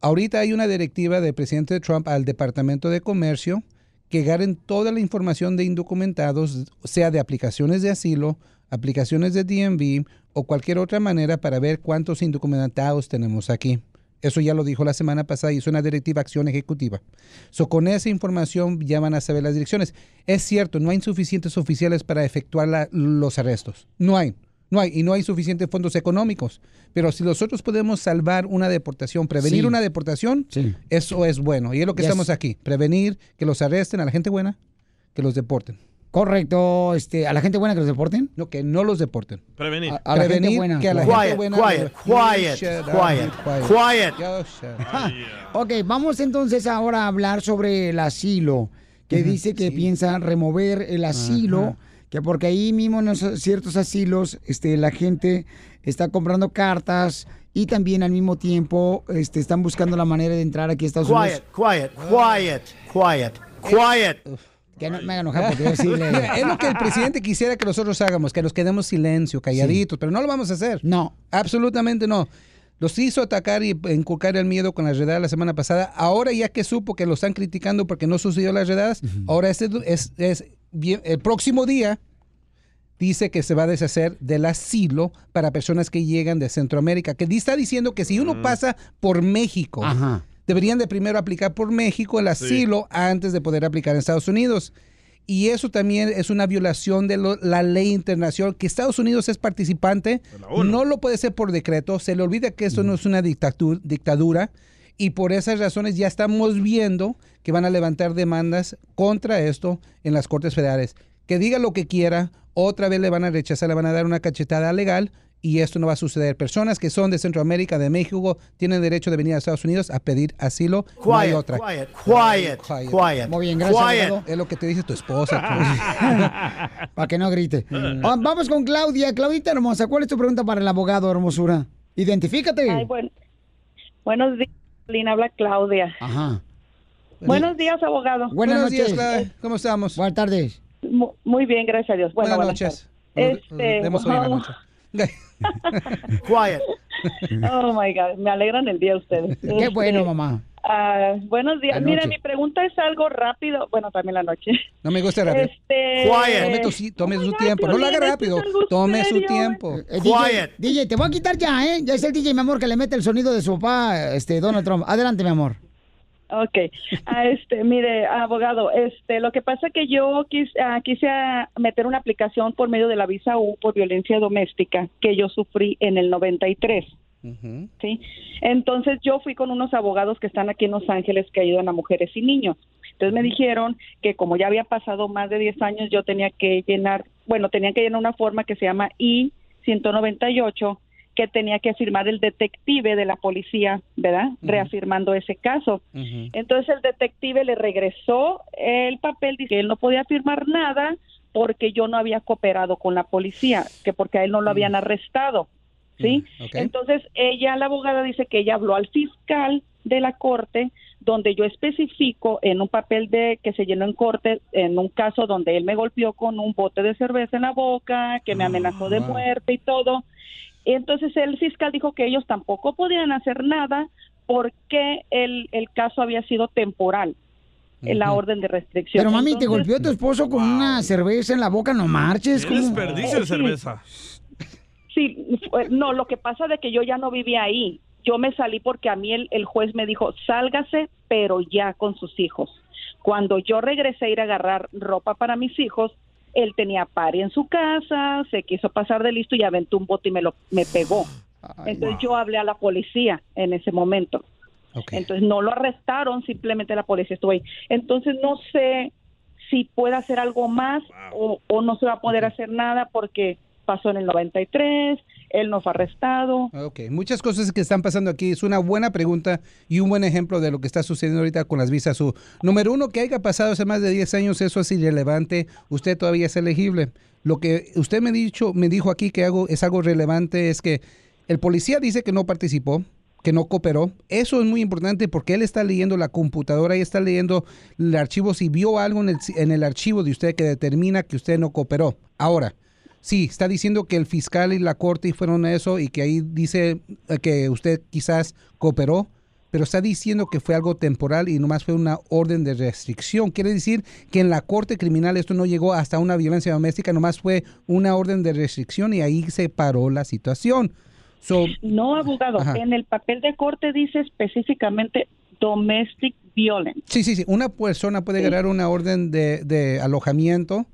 Ahorita hay una directiva del presidente Trump al Departamento de Comercio que agarren toda la información de indocumentados, sea de aplicaciones de asilo, aplicaciones de DMV o cualquier otra manera para ver cuántos indocumentados tenemos aquí. Eso ya lo dijo la semana pasada y es una directiva acción ejecutiva. So, con esa información ya van a saber las direcciones. Es cierto, no hay suficientes oficiales para efectuar los arrestos. No hay. No hay. Y no hay suficientes fondos económicos. Pero si nosotros podemos salvar una deportación, prevenir Sí. una deportación, eso es bueno. Y es lo que Yes. estamos aquí. Prevenir que los arresten a la gente buena, que los deporten. Correcto. Este, ¿A la gente buena que los deporten? No, que no los deporten. Prevenir. A, a la gente Prevenir buena. que a la gente buena... quiet, quiet, quiet, quiet. quiet. Ok, vamos entonces ahora a hablar sobre el asilo, que dice que piensa remover el asilo. Que porque ahí mismo en ciertos asilos este, la gente está comprando cartas y también al mismo tiempo este, están buscando la manera de entrar aquí a Estados Quiet, Unidos. quiet, quiet, quiet, quiet. Que no me haga enojar porque yo decirle... Mira, es lo que el presidente quisiera que nosotros hagamos, que nos quedemos silencio, calladitos, pero no lo vamos a hacer. No. Absolutamente no. Los hizo atacar y inculcar el miedo con las redadas la semana pasada. Ahora ya que supo que lo están criticando porque no sucedió las redadas, ahora este es, es bien- el próximo día dice que se va a deshacer del asilo para personas que llegan de Centroamérica, que está diciendo que si uno pasa por México, deberían de primero aplicar por México el asilo antes de poder aplicar en Estados Unidos. Y eso también es una violación de lo- la ley internacional, que Estados Unidos es participante, no lo puede ser por decreto, se le olvida que esto no es una dictadura y por esas razones ya estamos viendo que van a levantar demandas contra esto en las Cortes Federales. Que diga lo que quiera, otra vez le van a rechazar, le van a dar una cachetada legal y esto no va a suceder. Personas que son de Centroamérica, de México, tienen derecho de venir a Estados Unidos a pedir asilo. no hay Quiet, otra. quiet, quiet, quiet. Muy bien, gracias, Quiet. Es lo que te dice tu esposa. Para que no grite. Ah, vamos con Claudia. Claudita hermosa, ¿cuál es tu pregunta para el abogado, hermosura? Identifícate. Ay, bueno. Buenos días, habla Claudia. Ajá. Buenos días, abogado. Buenas Buenos días, noches. Claudia. ¿Cómo estamos? Buenas tardes. Mu- Muy bien, gracias a Dios. Bueno, buenas buenas noches. Este, vemos hoy en la wow. noche. Quiet. Oh my God, me alegran el día ustedes. Qué Este, bueno, mamá. Ah, buenos días. Mira, mi pregunta es algo rápido. Bueno, también la noche. No me gusta rápido. Este, Tome, tu- sí, tome su tiempo. No lo haga rápido. es Tome su serio. tiempo. Eh, DJ, DJ, te voy a quitar ya, ¿eh? Ya es el DJ, mi amor, que le mete el sonido de su papá, este, Donald Trump. Adelante, mi amor. Ok, Ah, este, mire, abogado, este, lo que pasa que yo quis- ah, quise ah, meter una aplicación por medio de la visa U por violencia doméstica que yo sufrí en el 93. ¿Sí? Entonces yo fui con unos abogados que están aquí en Los Ángeles que ayudan a mujeres y niños. Entonces me dijeron que como ya había pasado más de 10 años, yo tenía que llenar, bueno, tenía que llenar una forma que se llama I-198 que tenía que firmar el detective de la policía, ¿verdad? Reafirmando ese caso. Entonces el detective le regresó el papel, dice que él no podía firmar nada porque yo no había cooperado con la policía, que porque a él no lo habían arrestado, ¿sí? Entonces ella, la abogada, dice que ella habló al fiscal de la corte donde yo especifico en un papel de que se llenó en corte en un caso donde él me golpeó con un bote de cerveza en la boca, que me amenazó de muerte y todo. Y entonces el fiscal dijo que ellos tampoco podían hacer nada porque el, el caso había sido temporal, en la orden de restricción. Pero mami, te Entonces- golpeó tu esposo con una cerveza en la boca, no marches. Qué ¿cómo? desperdicio de cerveza. Sí, fue- no, lo que pasa de que yo ya no vivía ahí. Yo me salí porque a mí el, el juez me dijo, sálgase, pero ya con sus hijos. Cuando yo regresé a ir a agarrar ropa para mis hijos, él tenía pari en su casa, se quiso pasar de listo y aventó un bote y me lo me pegó. Entonces yo hablé a la policía en ese momento. Entonces no lo arrestaron, simplemente la policía estuvo ahí. Entonces no sé si puede hacer algo más o, o no se va a poder hacer nada porque pasó en el 93, él no fue arrestado. Ok, muchas cosas que están pasando aquí. Es una buena pregunta y un buen ejemplo de lo que está sucediendo ahorita con las visas U. Número uno, que haya pasado hace más de 10 años, eso es irrelevante. Usted todavía es elegible. Lo que usted me, dicho, me dijo aquí que hago, es algo relevante es que el policía dice que no participó, que no cooperó. Eso es muy importante porque él está leyendo la computadora y está leyendo el archivo. Si vio algo en el, en el archivo de usted que determina que usted no cooperó. Ahora, sí, está diciendo que el fiscal y la corte fueron a eso y que ahí dice eh, que usted quizás cooperó, pero está diciendo que fue algo temporal y nomás fue una orden de restricción. Quiere decir que en la corte criminal esto no llegó hasta una violencia doméstica, nomás fue una orden de restricción y ahí se paró la situación. So, No, abogado, Ajá. en el papel de corte dice específicamente domestic violence. Sí, sí, sí. Una persona puede ganar una orden de, de alojamiento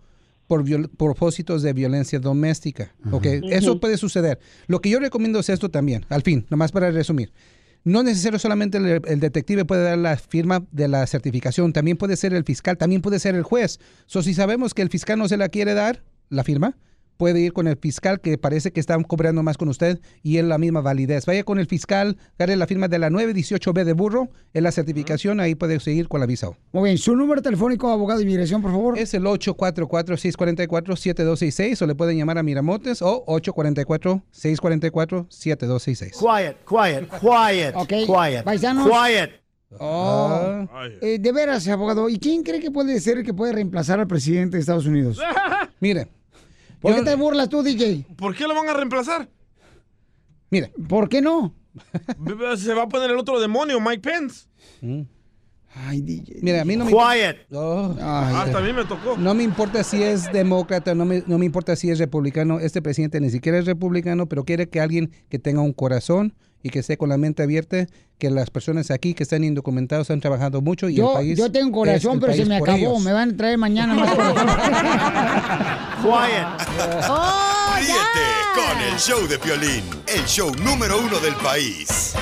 por viol- propósitos de violencia doméstica. ¿ok? Eso puede suceder. Lo que yo recomiendo es esto también, al fin, nomás para resumir. No necesario solamente el, el detective puede dar la firma de la certificación, también puede ser el fiscal, también puede ser el juez. So, si sabemos que el fiscal no se la quiere dar, la firma, puede ir con el fiscal que parece que están cobrando más con usted y es la misma validez. Vaya con el fiscal, agarre la firma de la 918B de burro, en la certificación, ahí puede seguir con la visa. Muy bien, su número telefónico, abogado de inmigración, por favor. Es el 844-644-7266 o le pueden llamar a Miramontes o 844-644-7266. Quiet, quiet, quiet, Ok, quiet, paisanos. quiet. Oh. Eh, de veras, abogado, ¿y quién cree que puede ser el que puede reemplazar al presidente de Estados Unidos? Mire. ¿Por qué te burlas tú, DJ? ¿Por qué lo van a reemplazar? Mire. ¿Por qué no? Se va a poner el otro demonio, Mike Pence. Ay, DJ. Mira, a mí no me Quiet. Oh. Ah, Hasta a mí me tocó. No me importa si es demócrata, no me, no me importa si es republicano. Este presidente ni siquiera es republicano, pero quiere que alguien que tenga un corazón y que esté con la mente abierta, que las personas aquí que están indocumentados han trabajado mucho y el Yo, país. yo tengo corazón, el pero se me acabó. ellos. Me van a traer mañana más corazón. Ríete con el show de Piolín, el show número uno del país.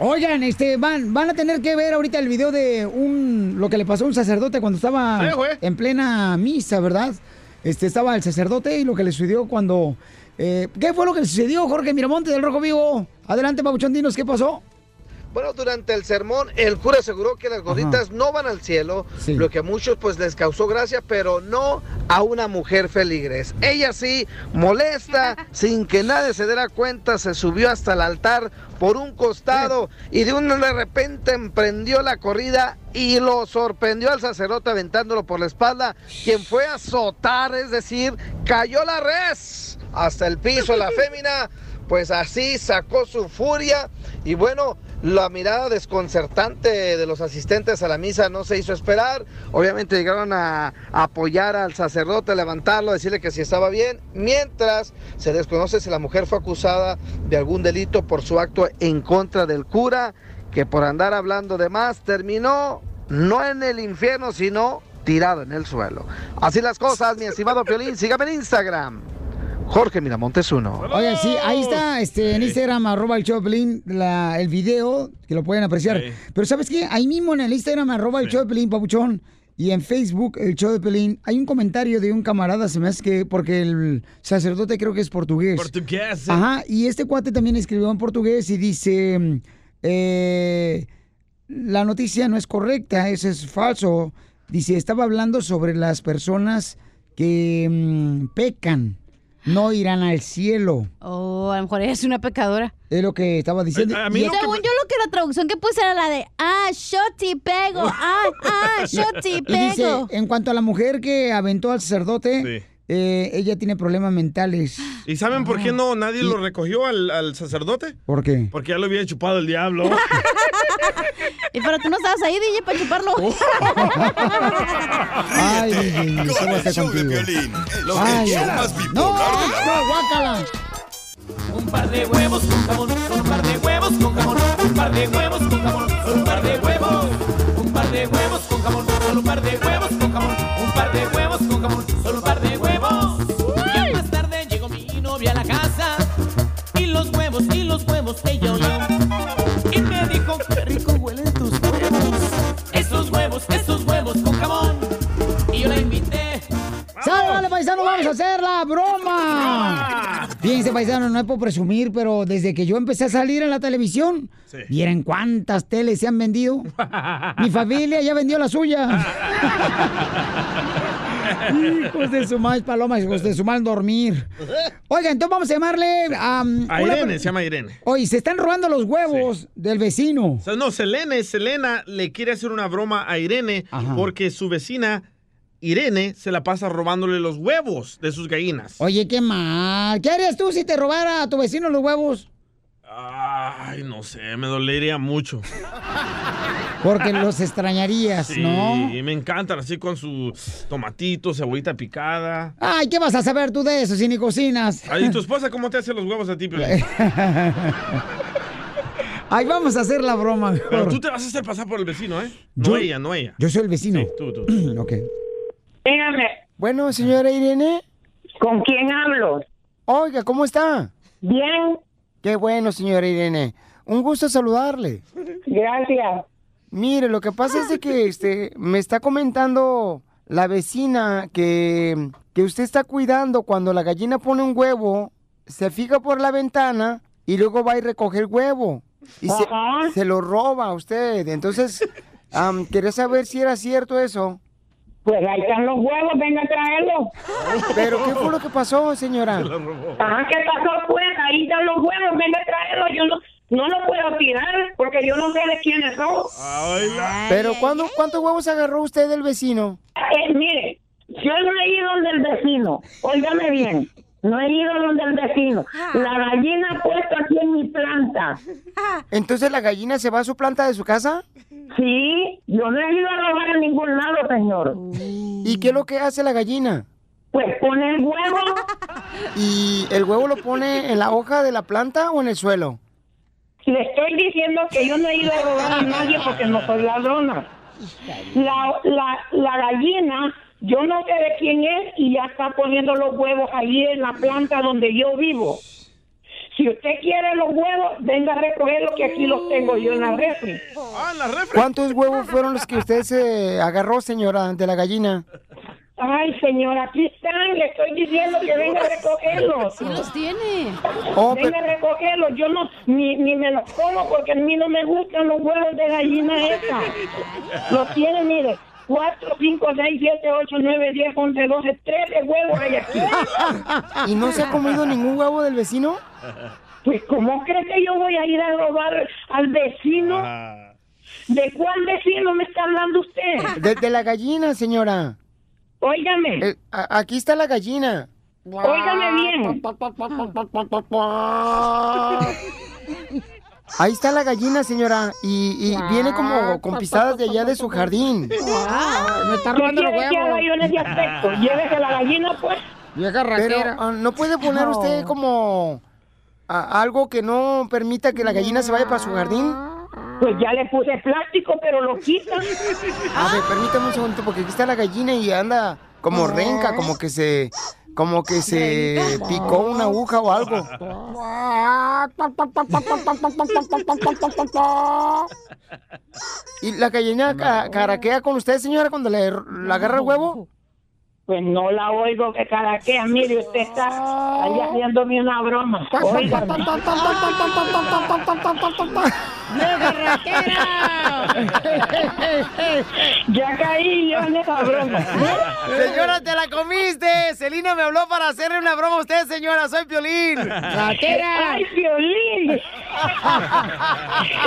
Oigan, este, van, van a tener que ver ahorita el video de un lo que le pasó a un sacerdote cuando estaba Sí, en plena misa, ¿verdad? Este, estaba el sacerdote y lo que le sucedió cuando... eh, ¿Qué fue lo que le sucedió, Jorge Miramonte del Rojo Vivo? Adelante, Pabuchón, dinos, ¿qué pasó? Bueno, durante el sermón, el cura aseguró que las gorditas no van al cielo, Sí. lo que a muchos pues les causó gracia, pero no a una mujer feligres. Ella sí, molesta, sin que nadie se diera cuenta, se subió hasta el altar por un costado y de un de repente emprendió la corrida y lo sorprendió al sacerdote aventándolo por la espalda, quien fue a azotar, es decir, cayó la res hasta el piso. La fémina pues así sacó su furia y bueno, la mirada desconcertante de los asistentes a la misa no se hizo esperar. Obviamente llegaron a, apoyar al sacerdote, a levantarlo, a decirle que si estaba bien, mientras se desconoce si la mujer fue acusada de algún delito por su acto en contra del cura, que por andar hablando de más terminó no en el infierno, sino tirado en el suelo. Así las cosas, mi estimado Piolín, sígame en Instagram. Jorge Miramontes uno. Oye, sí, ahí está este, en Instagram, arroba el Pelín, la- el video, que lo pueden apreciar. Sí. Pero ¿sabes qué? Ahí mismo en el Instagram, arroba el show de Pelín, Pabuchón, y en Facebook, el show de Pelín, hay un comentario de un camarada, se me hace que, porque el sacerdote creo que es portugués. Portugués. sí. Ajá, y este cuate también escribió en portugués y dice, eh, la noticia no es correcta, eso es falso. Dice, estaba hablando sobre las personas que mm, pecan, no irán al cielo. Oh, a lo mejor ella es una pecadora. Es lo que estaba diciendo. A- a mí Y lo es- que Según yo lo que la traducción que puse era la de ah, shoti pego, ah, ah, shoti y dice, pego. en cuanto a la mujer que aventó al sacerdote, Sí. eh, ella tiene problemas mentales. ¿Y saben por qué no nadie lo recogió al, al sacerdote? ¿Por qué? Porque ya lo había chupado el diablo. y pero tú no estabas ahí, DJ, para chuparlo. Ay, DJ, ¿qué voy a hacer contigo? Ay, ay. más no, no, guácala. Un par de huevos con jamón, un par de huevos con jamón, un par de huevos con jamón, un par de huevos, un par de huevos con jamón, solo un par de huevos con jamón, un par de huevos con jamón, solo un par de huevos. Y más tarde llegó mi novia a la casa y los huevos y los huevos ella olió huevos con jamón y yo la invité. ¡Sale, vale, paisano! ¡Vamos a hacer la broma! Fíjense, paisano, no es por presumir, pero desde que yo empecé a salir en la televisión, ¿vieron cuántas teles se han vendido? Mi familia ya vendió la suya. Hijos de su mal paloma, hijos de su mal dormir. Oiga, entonces vamos a llamarle a... A Irene, se llama Irene. Oye, se están robando los huevos del vecino. O sea, no, Selene, Selena le quiere hacer una broma a Irene porque su vecina Irene se la pasa robándole los huevos de sus gallinas. Oye, qué mal. ¿Qué harías tú si te robara a tu vecino los huevos? Ay, no sé, me dolería mucho. Porque los extrañarías, Sí, ¿no? y me encantan así con su tomatito, cebollita picada. Ay, ¿qué vas a saber tú de eso si ni cocinas? Ay, ¿y tu esposa cómo te hace los huevos a ti, Piolín? Ay, vamos a hacer la broma. mejor. Pero tú te vas a hacer pasar por el vecino, ¿eh? No Yo- ella, no ella. Yo soy el vecino. Sí, tú, tú. ok. Dígame. Bueno, señora Irene. ¿Con quién hablo? Oiga, ¿cómo está? Bien. Qué bueno, señora Irene. Un gusto saludarle. Gracias. Mire, lo que pasa es de que este, me está comentando la vecina que, que usted está cuidando cuando la gallina pone un huevo, se fija por la ventana y luego va y recoge el huevo. Y se, se lo roba a usted. Entonces, am, quería saber si era cierto eso. Pues ahí están los huevos, venga a traerlos. Pero, ¿qué fue lo que pasó, señora? Ajá, ¿qué pasó? Pues ahí están los huevos, venga a traerlos. Yo no, no los puedo tirar porque yo no sé de quiénes son. Pero, ¿cuándo, ¿cuántos huevos agarró usted del vecino? Eh, mire, yo no he ido donde el vecino. Óigame bien. No he ido donde el vecino. La gallina ha puesto aquí en mi planta. Entonces, ¿la gallina se va a su planta de su casa? Sí, yo no he ido a robar a ningún lado, señor. ¿Y qué es lo que hace la gallina? Pues pone el huevo. ¿Y el huevo lo pone en la hoja de la planta o en el suelo? Le estoy diciendo que yo no he ido a robar a nadie porque no soy ladrona. La, la, la gallina, yo no sé de quién es y ya está poniendo los huevos allí en la planta donde yo vivo. Si usted quiere los huevos, venga a recogerlos que aquí los tengo yo en la refri. ¿Cuántos huevos fueron los que usted se agarró, señora, de la gallina? Ay, señora, aquí están. Le estoy diciendo que venga a recogerlos. Sí los tiene. Oh, venga a recogerlos. Yo no, ni, ni me los como porque a mí no me gustan los huevos de gallina esa. Los tiene, mire. 4, 5, 6, 7, 8, 9, 10, 11, 12, 13 huevos hay aquí. ¿Y no se ha comido ningún huevo del vecino? Pues, ¿cómo cree que yo voy a ir a robar al vecino? ¿De cuál vecino me está hablando usted? De, de la gallina, señora. Óigame. Eh, a- aquí está la gallina. Óigame bien. Ahí está la gallina, señora. Y, y viene como con pisadas de allá de su jardín. me está robando los huevos. ¿Qué haga yo en ese aspecto? Llévese la gallina, pues. Pero ah, no puede poner usted como ah, algo que no permita que la gallina se vaya para su jardín. Pues ya le puse plástico, pero lo quitan. A ver, permítame un segundito porque aquí está la gallina y anda como renca, como que se como que se picó una aguja o algo. ¿Y la gallina ca- caraquea con usted, señora, cuando le, le agarra el huevo? Pues no la oigo que caraquea. Mire, usted está ahí haciéndome una broma. Óigame. Ya caí yo en esa broma. Señora, te la comiste. Celina me habló para hacerle una broma a usted, señora. Soy Piolín. ¡Ay, Piolín!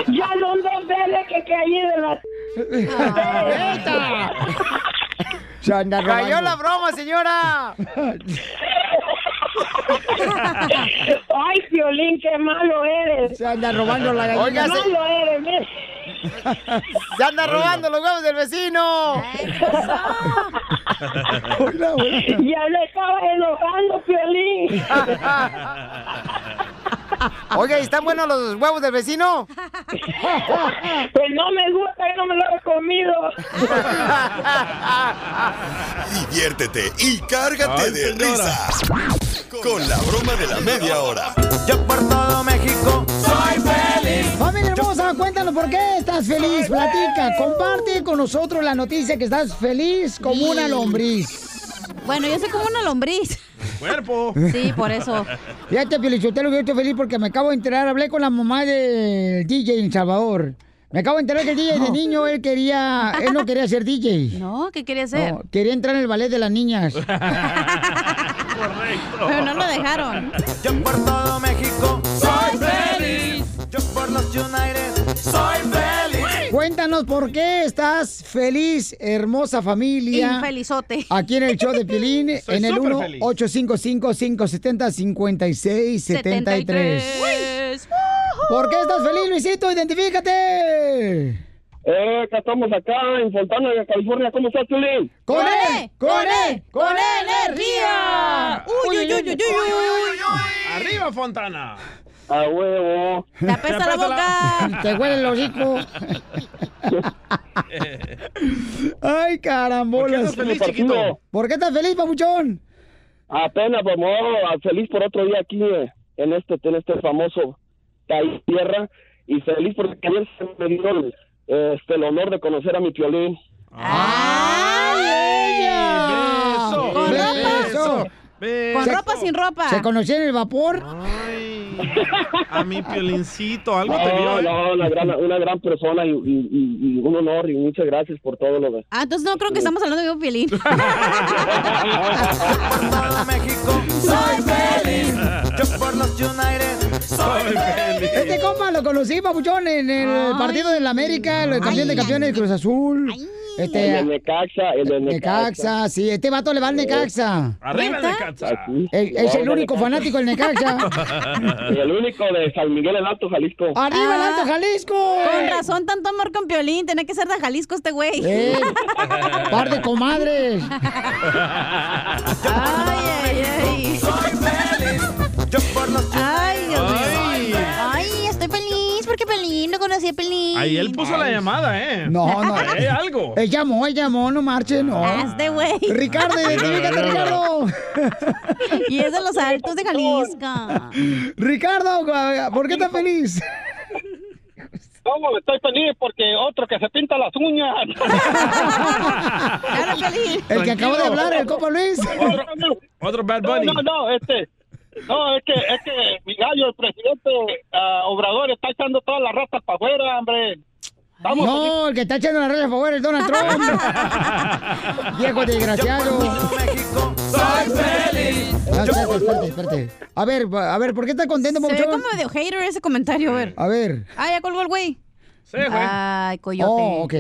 ya son dos veces que caí de la... Robando. Cayó la broma, señora. Ay, Piolín, qué malo eres. Se anda robando la gallina. Qué Oiga, se- malo eres, ¡Se anda robando los huevos del vecino! Ya le estaba enojando, Piolín. Oiga, ¿y ¿están buenos los huevos del vecino? Pues no me gusta y no me lo he comido. Diviértete y cárgate Ay, de risas con la broma de la media hora. Yo por todo México soy feliz. Familia hermosa, cuéntanos por qué estás feliz. Platica, comparte con nosotros la noticia que estás feliz como una lombriz. Bueno, yo soy como una lombriz. Cuerpo. Sí, por eso. Fíjate, Pielichotelo, yo estoy feliz porque me acabo de enterar, hablé con la mamá del DJ en Salvador. Me acabo de enterar que el DJ de niño, él quería, él no quería ser DJ. No, ¿qué quería hacer? No, quería entrar en el ballet de las niñas. Pero no lo dejaron. Yo por todo México. Yo por los United soy feliz. Cuéntanos por qué estás feliz, hermosa familia. Infelizote. Aquí en el show de Pilín, Soy en el súper 1-855-570-5673. ¿Por qué estás feliz, Luisito? Identifícate. Eh, que estamos acá en Fontana, California. ¿Cómo estás, Piolín? ¡Con él! ¡Con él! ¡Con energía! ¡Uy, uy, uy, uy, uy! ¡Arriba, Fontana! A huevo. ¡Te apesta la boca! Te huele el hocico. Ay, carambolas. ¿Por qué estás feliz, chiquito? ¿Por qué estás feliz, papuchón? Apenas, pues, no, feliz por otro día aquí eh, en este, en este famoso país tierra y feliz porque ayer se me dio el, este, el honor de conocer a mi Piolín. ¡Ay, ella! Beso, Con ropa. sin ropa. ¿Se conocían en el vapor? A mi piolincito, algo No, te vio, ¿eh? no, una gran, una gran persona y, y- y- y un honor y muchas gracias por todo lo de... Ah, entonces no creo que estamos hablando de un pielín. México soy feliz. Yo por los United soy feliz. Este compa lo conocí, papuchón, en el partido de la América, el campeón de campeones Cruz Azul. Este, El de Necaxa, el de Necaxa. Necaxa, sí, este vato le va al Necaxa. Arriba el Necaxa. El- es el único fanático del Necaxa. Y el único de San Miguel el Alto, Jalisco. ¡Arriba el Ah, Alto Jalisco! Con razón, tanto amor con piolín. Tiene que ser de Jalisco este güey. Eh, par de comadres. Ay, ay, ay. Soy feliz. Yo por los Ay, Dios mío. Pelín no conocí a Pelín. Ahí él puso la llamada, ¿eh? No, no. Eh, algo. Él llamó, él llamó, no marche, no. Hazte, güey. Ricardo, identifícate, Ricardo. Y es de los altos de Jalisco. Ricardo, ¿por qué estás feliz? No, estoy feliz porque otro que se pinta las uñas. Claro, Pelín. El que acabo de hablar, el copa Luis. Otro, otro Bad No, Bunny. no, no, este. No, es que, es que mi gallo, el presidente ah, Obrador, está echando todas las ratas para afuera, hombre. Vamos, No, el que está echando la raya a favor es Donald Trump. Viejo desgraciado. México soy feliz. No, espérate, espérate, espérate. A ver, a ver, ¿por qué estás contento, Se ve como medio hater ese comentario, a ver. A ver. Ah, ya colgó el güey. Sí, güey. Ay, coyote. Oh, ok.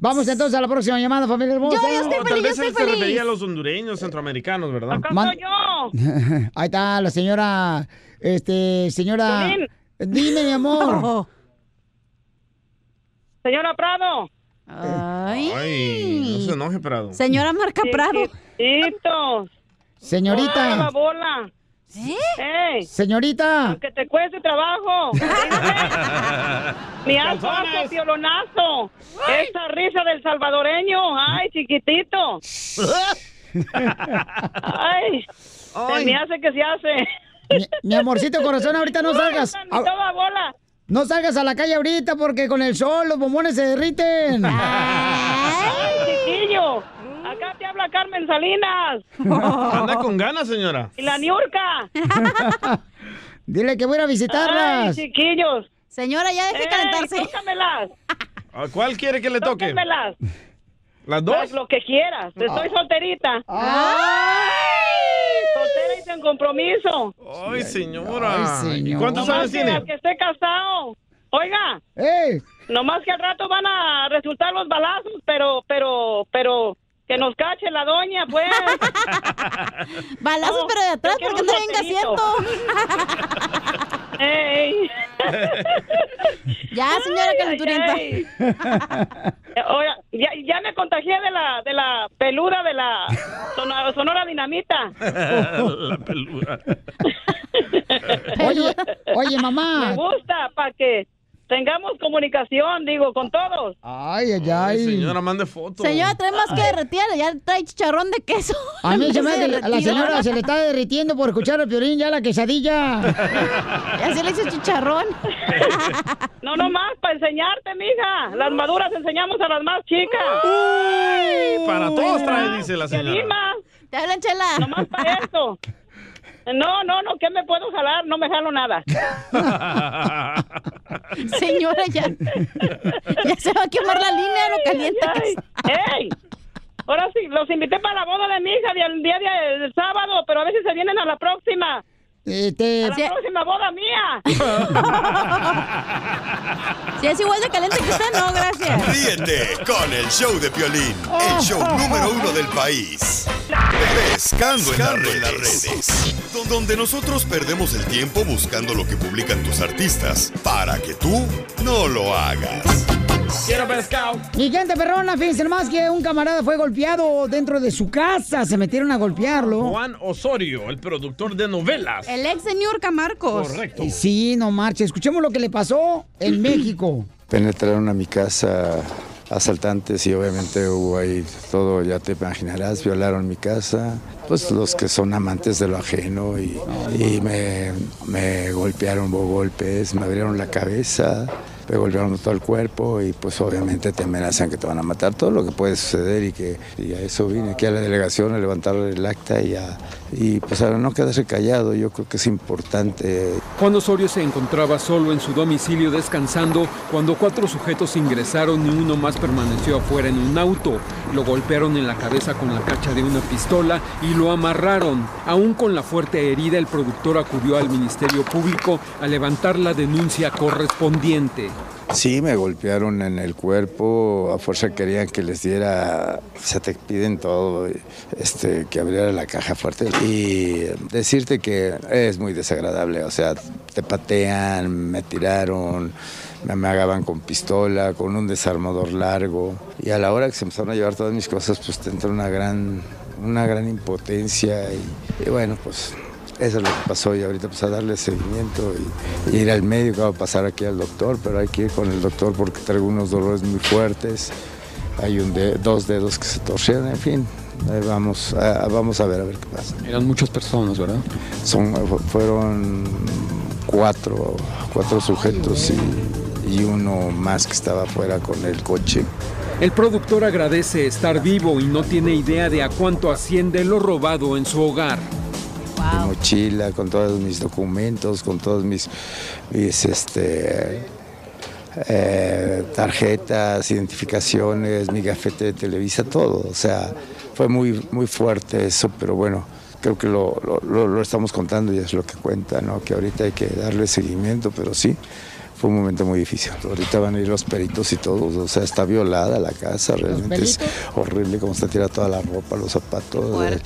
Vamos entonces a la próxima llamada, familia hermosa. Yo, yo estoy feliz, yo vez él estoy se refería a feliz. los hondureños, centroamericanos, ¿verdad? Man- yo. Ahí está la señora, este, señora. Dime, mi amor. Señora Prado. Ay. Ay, no se enoje, Prado. Señora Marca Prado. Chiquitos. Ay, Señorita, babola. ¿Eh? Ey, señorita. que te cueste trabajo. Mi alfazo, piolonazo. Esa risa del salvadoreño. Ay, chiquitito. Ay, se me hace que se hace. Mi, mi amorcito corazón, ahorita no salgas. Bola. No salgas a la calle ahorita porque con el sol los bombones se derriten. Ay, chiquillo. Acá te habla Carmen Salinas. Anda con ganas, señora. Y la Niurka. Dile que voy a a Ay, visitarlas. chiquillos. Señora, ya deje Ey, calentarse. tócamelas. ¿A cuál quiere que le toque? Tócamelas. ¿Las dos? Haz lo que quieras. Estoy solterita. Ay. Soltera y sin compromiso. Ay, señora. Ay, señor. ¿Y ¿Cuántos años tiene? que esté casado. Oiga, ¡Ey! nomás que al rato van a resultar los balazos, pero, pero, pero, que nos cache la doña, pues. Balazos, No, pero de atrás, porque no venga asiento. Ey. Ya, señora calenturienta. Ya, ya me contagié de la, de la peluda de la sonora, sonora dinamita. La peluda. Oye, oye, mamá. Me gusta para que tengamos comunicación, digo, con todos. Ay, ay, ay. Señora, mande fotos. Señora, trae más que derretida, ya trae chicharrón de queso. A mí se me hace que la señora se le está derritiendo por escuchar el violín ya la quesadilla. Ya se le hizo chicharrón. No, no más, para enseñarte, mija. Las maduras enseñamos a las más chicas. Para todos trae, dice la señora. Te hablan, chela. Nomás para eso. No, no, no, ¿qué me puedo jalar? No me jalo nada. Señora, ya. Ya se va a quemar la línea, lo caliente que está. ¡Ey! Ahora sí, los invité para la boda de mi hija del día de- del sábado, pero a si se vienen a la próxima. Este, A la próxima boda mía. Si es igual de caliente que usted, no, gracias. Ríete con el show de Piolín, el show número uno del país. Pescando en las redes. Donde nosotros perdemos el tiempo buscando lo que publican tus artistas para que tú no lo hagas. Quiero pescado. Mi gente perrona, fíjense más que un camarada fue golpeado dentro de su casa. Se metieron a golpearlo. Juan Osorio, el productor de novelas. El ex señor Camarcos. Correcto. Y sí, no marche. Escuchemos lo que le pasó en México. Penetraron a mi casa asaltantes y obviamente hubo ahí todo, ya te imaginarás, violaron mi casa, pues los que son amantes de lo ajeno y, y me, me golpearon, hubo golpes, me abrieron la cabeza, me golpearon todo el cuerpo y pues obviamente te amenazan que te van a matar, todo lo que puede suceder y que y a eso vine aquí a la delegación a levantar el acta y, a, y pues a no quedarse callado, yo creo que es importante Juan Osorio se encontraba solo en su domicilio descansando cuando cuatro sujetos ingresaron y uno más permaneció afuera en un auto. Lo golpearon en la cabeza con la cacha de una pistola y lo amarraron. Aún con la fuerte herida, el productor acudió al Ministerio Público a levantar la denuncia correspondiente. Sí, me golpearon en el cuerpo, a fuerza querían que les diera, se te piden todo, este, que abriera la caja fuerte y decirte que es muy desagradable, o sea, te patean, me tiraron, me amagaban con pistola, con un desarmador largo y a la hora que se empezaron a llevar todas mis cosas, pues te entra una gran, una gran impotencia y, bueno, pues eso es lo que pasó y ahorita pues a darle seguimiento y, y ir al médico, a pasar aquí al doctor, pero hay que ir con el doctor porque traigo unos dolores muy fuertes, hay un de- dos dedos que se torcieron, en fin, vamos, a, vamos a ver a ver qué pasa. Eran muchas personas, ¿verdad? Son, fu- fueron cuatro, cuatro sujetos y, y uno más que estaba afuera con el coche. El productor agradece estar vivo y no tiene idea de a cuánto asciende lo robado en su hogar. mi mochila, con todos mis documentos, con todos mis, mis, este, eh, tarjetas, identificaciones, mi gafete de Televisa, todo. O sea, fue muy, muy fuerte eso, pero bueno, creo que lo, lo- estamos contando y es lo que cuenta, ¿no? Que ahorita hay que darle seguimiento, pero sí. Fue un momento muy difícil. Ahorita van a ir los peritos y todos. O sea, está violada la casa. Realmente es horrible cómo está tirada toda la ropa, los zapatos. eh,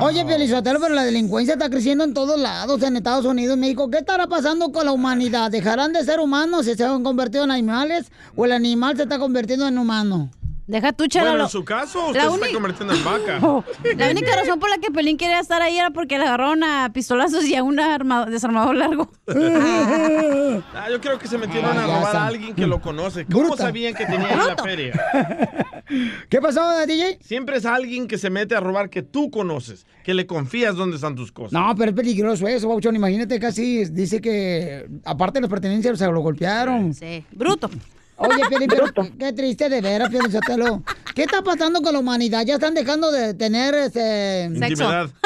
Oye, Pielizotelo, pero la delincuencia está creciendo en todos lados, en Estados Unidos, México. ¿Qué estará pasando con la humanidad? ¿Dejarán de ser humanos y se han convertido en animales? ¿O el animal se está convirtiendo en humano? Deja tu Bueno, en su caso, usted la se está convirtiendo en vaca. La única razón por la que Pelín quería estar ahí era porque le agarraron a pistolazos y a un arma- desarmador largo. Ah, yo creo que se metieron a Ah, robar a alguien que lo conoce. ¿Cómo Bruta. sabían que tenía ahí la feria? ¿Qué pasó, DJ? Siempre es alguien que se mete a robar que tú conoces, que le confías dónde están tus cosas. No, pero es peligroso eso, Bauchón. Imagínate, casi dice que, aparte de las pertenencias, se lo golpearon. Sí, bruto. Oye, pero qué triste de veras, Piolín Sotelo. ¿Qué está pasando con la humanidad? Ya están dejando de tener este... Intimidad.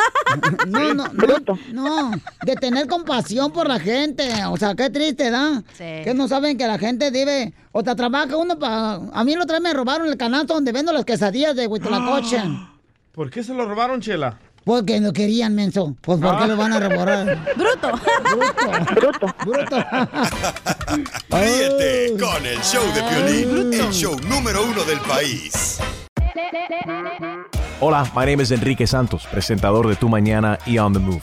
No, no, no, no, de tener compasión por la gente. O sea, qué triste, ¿da? Sí. Que no saben que la gente debe... O te trabaja uno para... A mí la otra vez me robaron el canasto donde vendo las quesadillas de Huitlacoche. ¿Por qué se lo robaron, Chela? Porque no querían, menso. Pues ¿por qué Ah. lo van a robar? Bruto. Bruto. Bruto. Ríete con el show de Piolín, el show número uno del país. Hola, my name is Enrique Santos, presentador de Tu Mañana y On the Move.